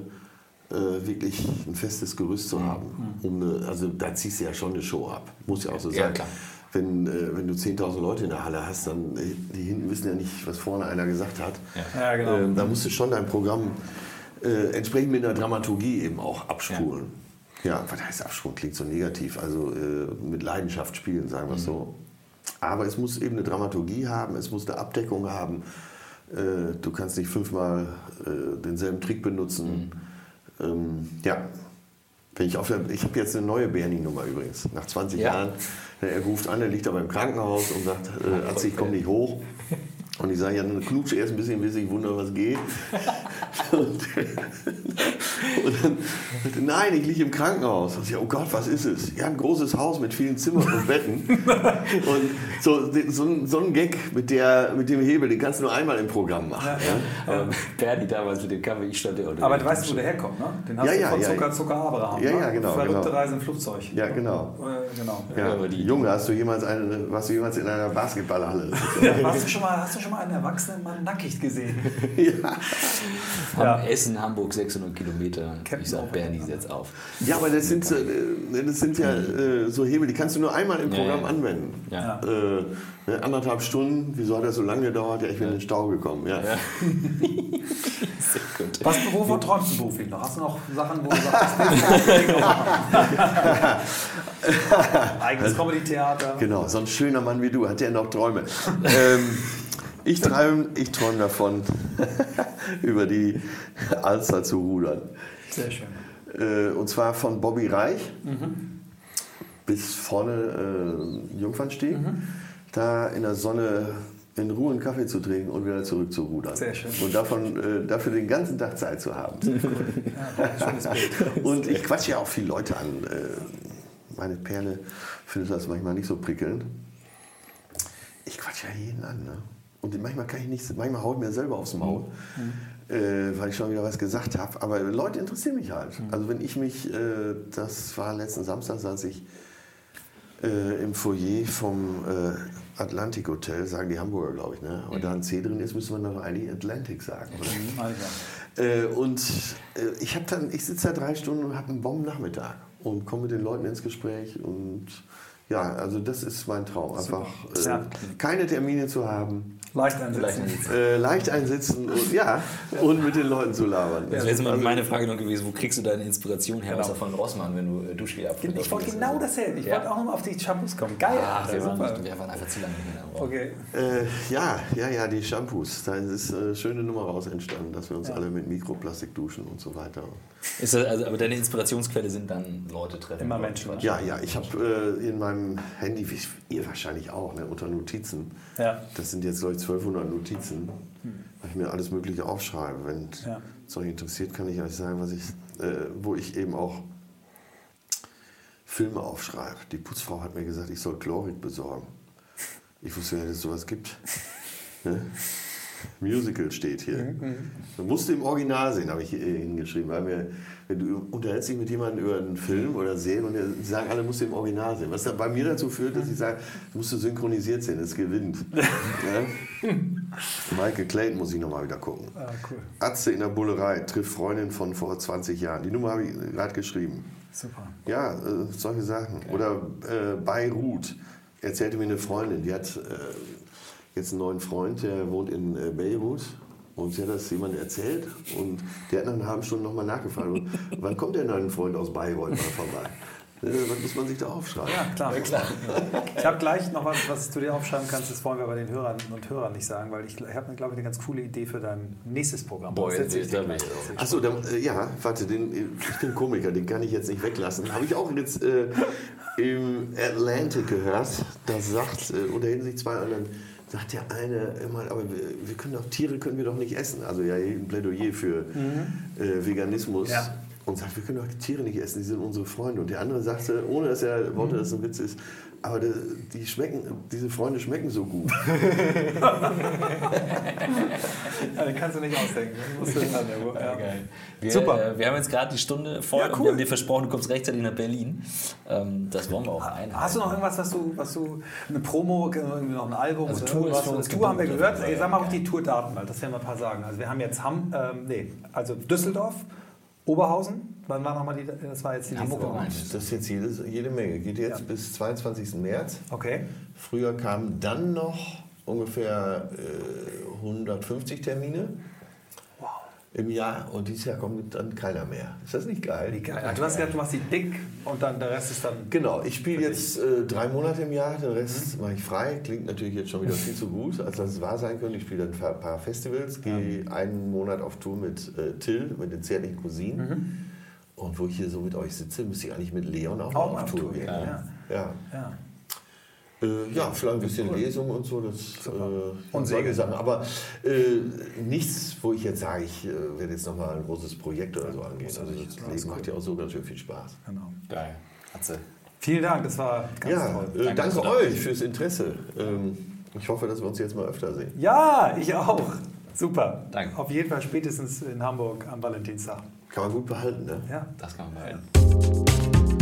äh, wirklich ein festes Gerüst zu haben. Um eine, also da ziehst du ja schon eine Show ab. Muss ja auch so Ja, sein. klar. Wenn, äh, wenn du 10.000 Leute in der Halle hast, dann äh, die hinten wissen ja nicht, was vorne einer gesagt hat. Ja, genau. Ähm, da musst du schon dein Programm äh, entsprechend mit einer Dramaturgie eben auch abspulen. Ja, was heißt abspulen? Klingt so negativ. Also äh, mit Leidenschaft spielen, sagen wir es so. Aber es muss eben eine Dramaturgie haben, es muss eine Abdeckung haben. Äh, du kannst nicht fünfmal äh, denselben Trick benutzen. Ähm, ja. Wenn ich auf der, ich habe jetzt eine neue Bernie-Nummer übrigens. Nach 20 Ja. Jahren. Er ruft an, er liegt aber im Krankenhaus und sagt, äh, Atze, ich komme nicht hoch. Und ich sage, ja, dann knutsch erst ein bisschen, bis ich wundere, was geht. und, und dann, nein, ich liege im Krankenhaus. Und ich, oh Gott, was ist es? Ja, ein großes Haus mit vielen Zimmern und Betten. und so, so, ein, so ein Gag mit, der, mit dem Hebel, den kannst du nur einmal im Programm machen. Ja, Aber Bernie damals mit dem Kaffee, ich stand ja unter Aber du weißt, wo der herkommt, ne? Den hast Ja, du ja, von ja. Zucker, Zucker Abraham. Ja, ne? ja, genau, Verrückte genau. Reise im Flugzeug. Ja, genau. Äh, genau. Ja. Junge, hast du jemals, eine, warst du jemals in einer Basketballhalle? Hast, du schon mal, hast du schon mal einen erwachsenen Mann nackig gesehen? ja. Ja. Essen, Hamburg, 600 Kilometer. Captain ich sag. Bernie, setz auf. Ja, aber das sind, so, äh, das sind ja äh, so Hebel, die kannst du nur einmal im Ja, Programm ja. anwenden. Ja. Äh, ne, anderthalb Stunden, wieso hat das so lange gedauert? Ja, ich bin in den Stau gekommen. Ja. Ja. Sehr gut. Was, wovon träumst du beruflich noch? Hast du noch Sachen, wo du sagst? Eigenes Comedy-Theater. Genau, so ein schöner Mann wie du, hat der noch Träume. ähm, ich träume ich träum davon, über die Alster zu rudern. Sehr schön. Äh, und zwar von Bobby Reich bis vorne äh, Jungfernstieg. Da in der Sonne in Ruhe einen Kaffee zu trinken und wieder zurück zu rudern. Sehr schön. Und davon, äh, dafür den ganzen Tag Zeit zu haben. Bild. Und ich quatsche ja auch viele Leute an. Äh, Meine Perle findet das manchmal nicht so prickelnd. Ich quatsche ja jeden an. Ne? Und manchmal kann ich nicht, manchmal haut mir selber aufs Maul, äh, weil ich schon wieder was gesagt habe. Aber Leute interessieren mich halt. Also wenn ich mich, äh, das war letzten Samstag, saß ich äh, im Foyer vom äh, Atlantic Hotel, sagen die Hamburger, glaube ich. Ne? Und da ein C drin ist, müsste man dann eigentlich Atlantic sagen. Oder? Also, Äh, und äh, ich habe dann, ich sitze da drei Stunden und habe einen Bombennachmittag und komme mit den Leuten ins Gespräch und ja, also das ist mein Traum, einfach äh, keine Termine zu haben, leicht einsetzen. nicht. äh, leicht einsitzen und ja und mit den Leuten zu labern. Das wäre jetzt mal Also, meine Frage noch gewesen, wo kriegst du deine Inspiration her, Genau. außer von Rossmann, wenn du äh, Duschgel abfüllst? Ich wollte genau dasselbe. Ich Ja. wollte auch noch mal auf die Shampoos kommen. Geil. Ah, Alter, wir, waren nicht, wir waren einfach zu lange da. Okay. äh, ja, ja, ja, die Shampoos, da ist eine schöne Nummer raus entstanden, dass wir uns alle mit Mikroplastik duschen und so weiter. Ist das, also, aber deine Inspirationsquelle sind dann Leute treffen. Immer Leute Menschen. Ja, ja, ich habe äh, in meinem Handy, wie ihr wahrscheinlich auch, ne, unter Notizen, Ja. das sind jetzt, ich, 1200 Notizen, weil ich mir alles Mögliche aufschreibe. Wenn Ja. es euch interessiert, kann ich euch sagen, was ich, äh, wo ich eben auch Filme aufschreibe. Die Putzfrau hat mir gesagt, ich soll Chlorik besorgen. Ich wusste ja, dass es sowas gibt. Ne? Musical steht hier. Man musste im Original sehen, habe ich hier hingeschrieben. Weil mir, du unterhältst dich mit jemandem über einen Film oder Serien und die sagen alle, musst du im Original sehen. Was dann bei mir dazu führt, dass ich sage, musst du synchronisiert sehen, es gewinnt. ja? Michael Clayton muss ich nochmal wieder gucken. Ah, cool. Atze in der Bullerei trifft Freundin von vor 20 Jahren. Die Nummer habe ich gerade geschrieben. Super. Ja, äh, solche Sachen. Oder äh, Beirut erzählte mir eine Freundin, die hat äh, jetzt einen neuen Freund, der wohnt in äh, Beirut. Und sie hat das jemandem erzählt und der hat nach einer halben Stunde nochmal nachgefragt. Und, wann kommt denn dein Freund aus Bayreuth mal vorbei? was muss man sich da aufschreiben? Ja, klar. Ja, klar. Ich habe gleich noch was, was du dir aufschreiben kannst. Das wollen wir bei den Hörern und Hörern nicht sagen, weil ich, ich habe, glaube ich, eine ganz coole Idee für dein nächstes Programm. Boah, jetzt ich dir Achso, äh, ja, warte, den, ich bin Komiker, den kann ich jetzt nicht weglassen. Habe ich auch jetzt äh, im Atlantic gehört. Da sagt, äh, unterhielten sich zwei anderen sagt der eine immer, aber wir, wir, können doch Tiere können wir doch nicht essen. Also ja, ein Plädoyer für mhm. äh, Veganismus. Ja. Und sagt, wir können doch Tiere nicht essen, die sind unsere Freunde. Und der andere sagte, ohne dass er Worte, dass es ein Witz ist, aber die schmecken, diese Freunde schmecken so gut. ja, den kannst du nicht ausdenken. Musst du ja. Wir, Super. Äh, wir haben jetzt gerade die Stunde voll ja, cool. und wir haben dir versprochen, du kommst rechtzeitig nach Berlin. Ähm, das wollen wir auch ein. Hast du noch irgendwas, was du, was du eine Promo, irgendwie noch ein Album also oder Tour irgendwas? Ist Tour haben wir gehört. Ey, sag mal auch die Tourdaten mal, das werden wir ein paar sagen. Also wir haben jetzt Hamm, ähm, nee, also Düsseldorf, Oberhausen, wann war nochmal die, das war jetzt die Hamburg nächste Das ist jetzt jede, jede Menge. Geht jetzt ja. bis 22. März. Okay. Früher kamen dann noch ungefähr äh, 150 Termine im Jahr und dieses Jahr kommt dann keiner mehr. Ist das nicht geil? Wie geil. du hast gesagt, du machst die dick und dann der Rest ist dann. Genau, ich spiele jetzt äh, drei Monate im Jahr, den Rest mhm. mache ich frei. Klingt natürlich jetzt schon wieder viel zu gut, als dass es wahr sein könnte. Ich spiele dann ein paar Festivals, gehe ja. einen Monat auf Tour mit äh, Till, mit den zärtlichen Cousinen. Mhm. Und wo ich hier so mit euch sitze, müsste ich eigentlich mit Leon auch, auch auf, auf Tour gehen. Ja. ja. ja. Äh, ja, vielleicht ein bisschen cool. Lesung und so. Das, äh, und solche Sachen. Aber äh, nichts, wo ich jetzt sage, ich äh, werde jetzt nochmal ein großes Projekt oder so angehen. Also das Leben macht ja auch so ganz schön viel Spaß. Genau. Geil. Hatze. Vielen Dank, das war ganz ja, toll. Äh, danke, danke euch fürs Interesse. Ähm, ich hoffe, dass wir uns jetzt mal öfter sehen. Ja, ich auch. Super. Danke. Auf jeden Fall spätestens in Hamburg am Valentinstag. Kann man gut behalten, ne? Ja. Das kann man behalten.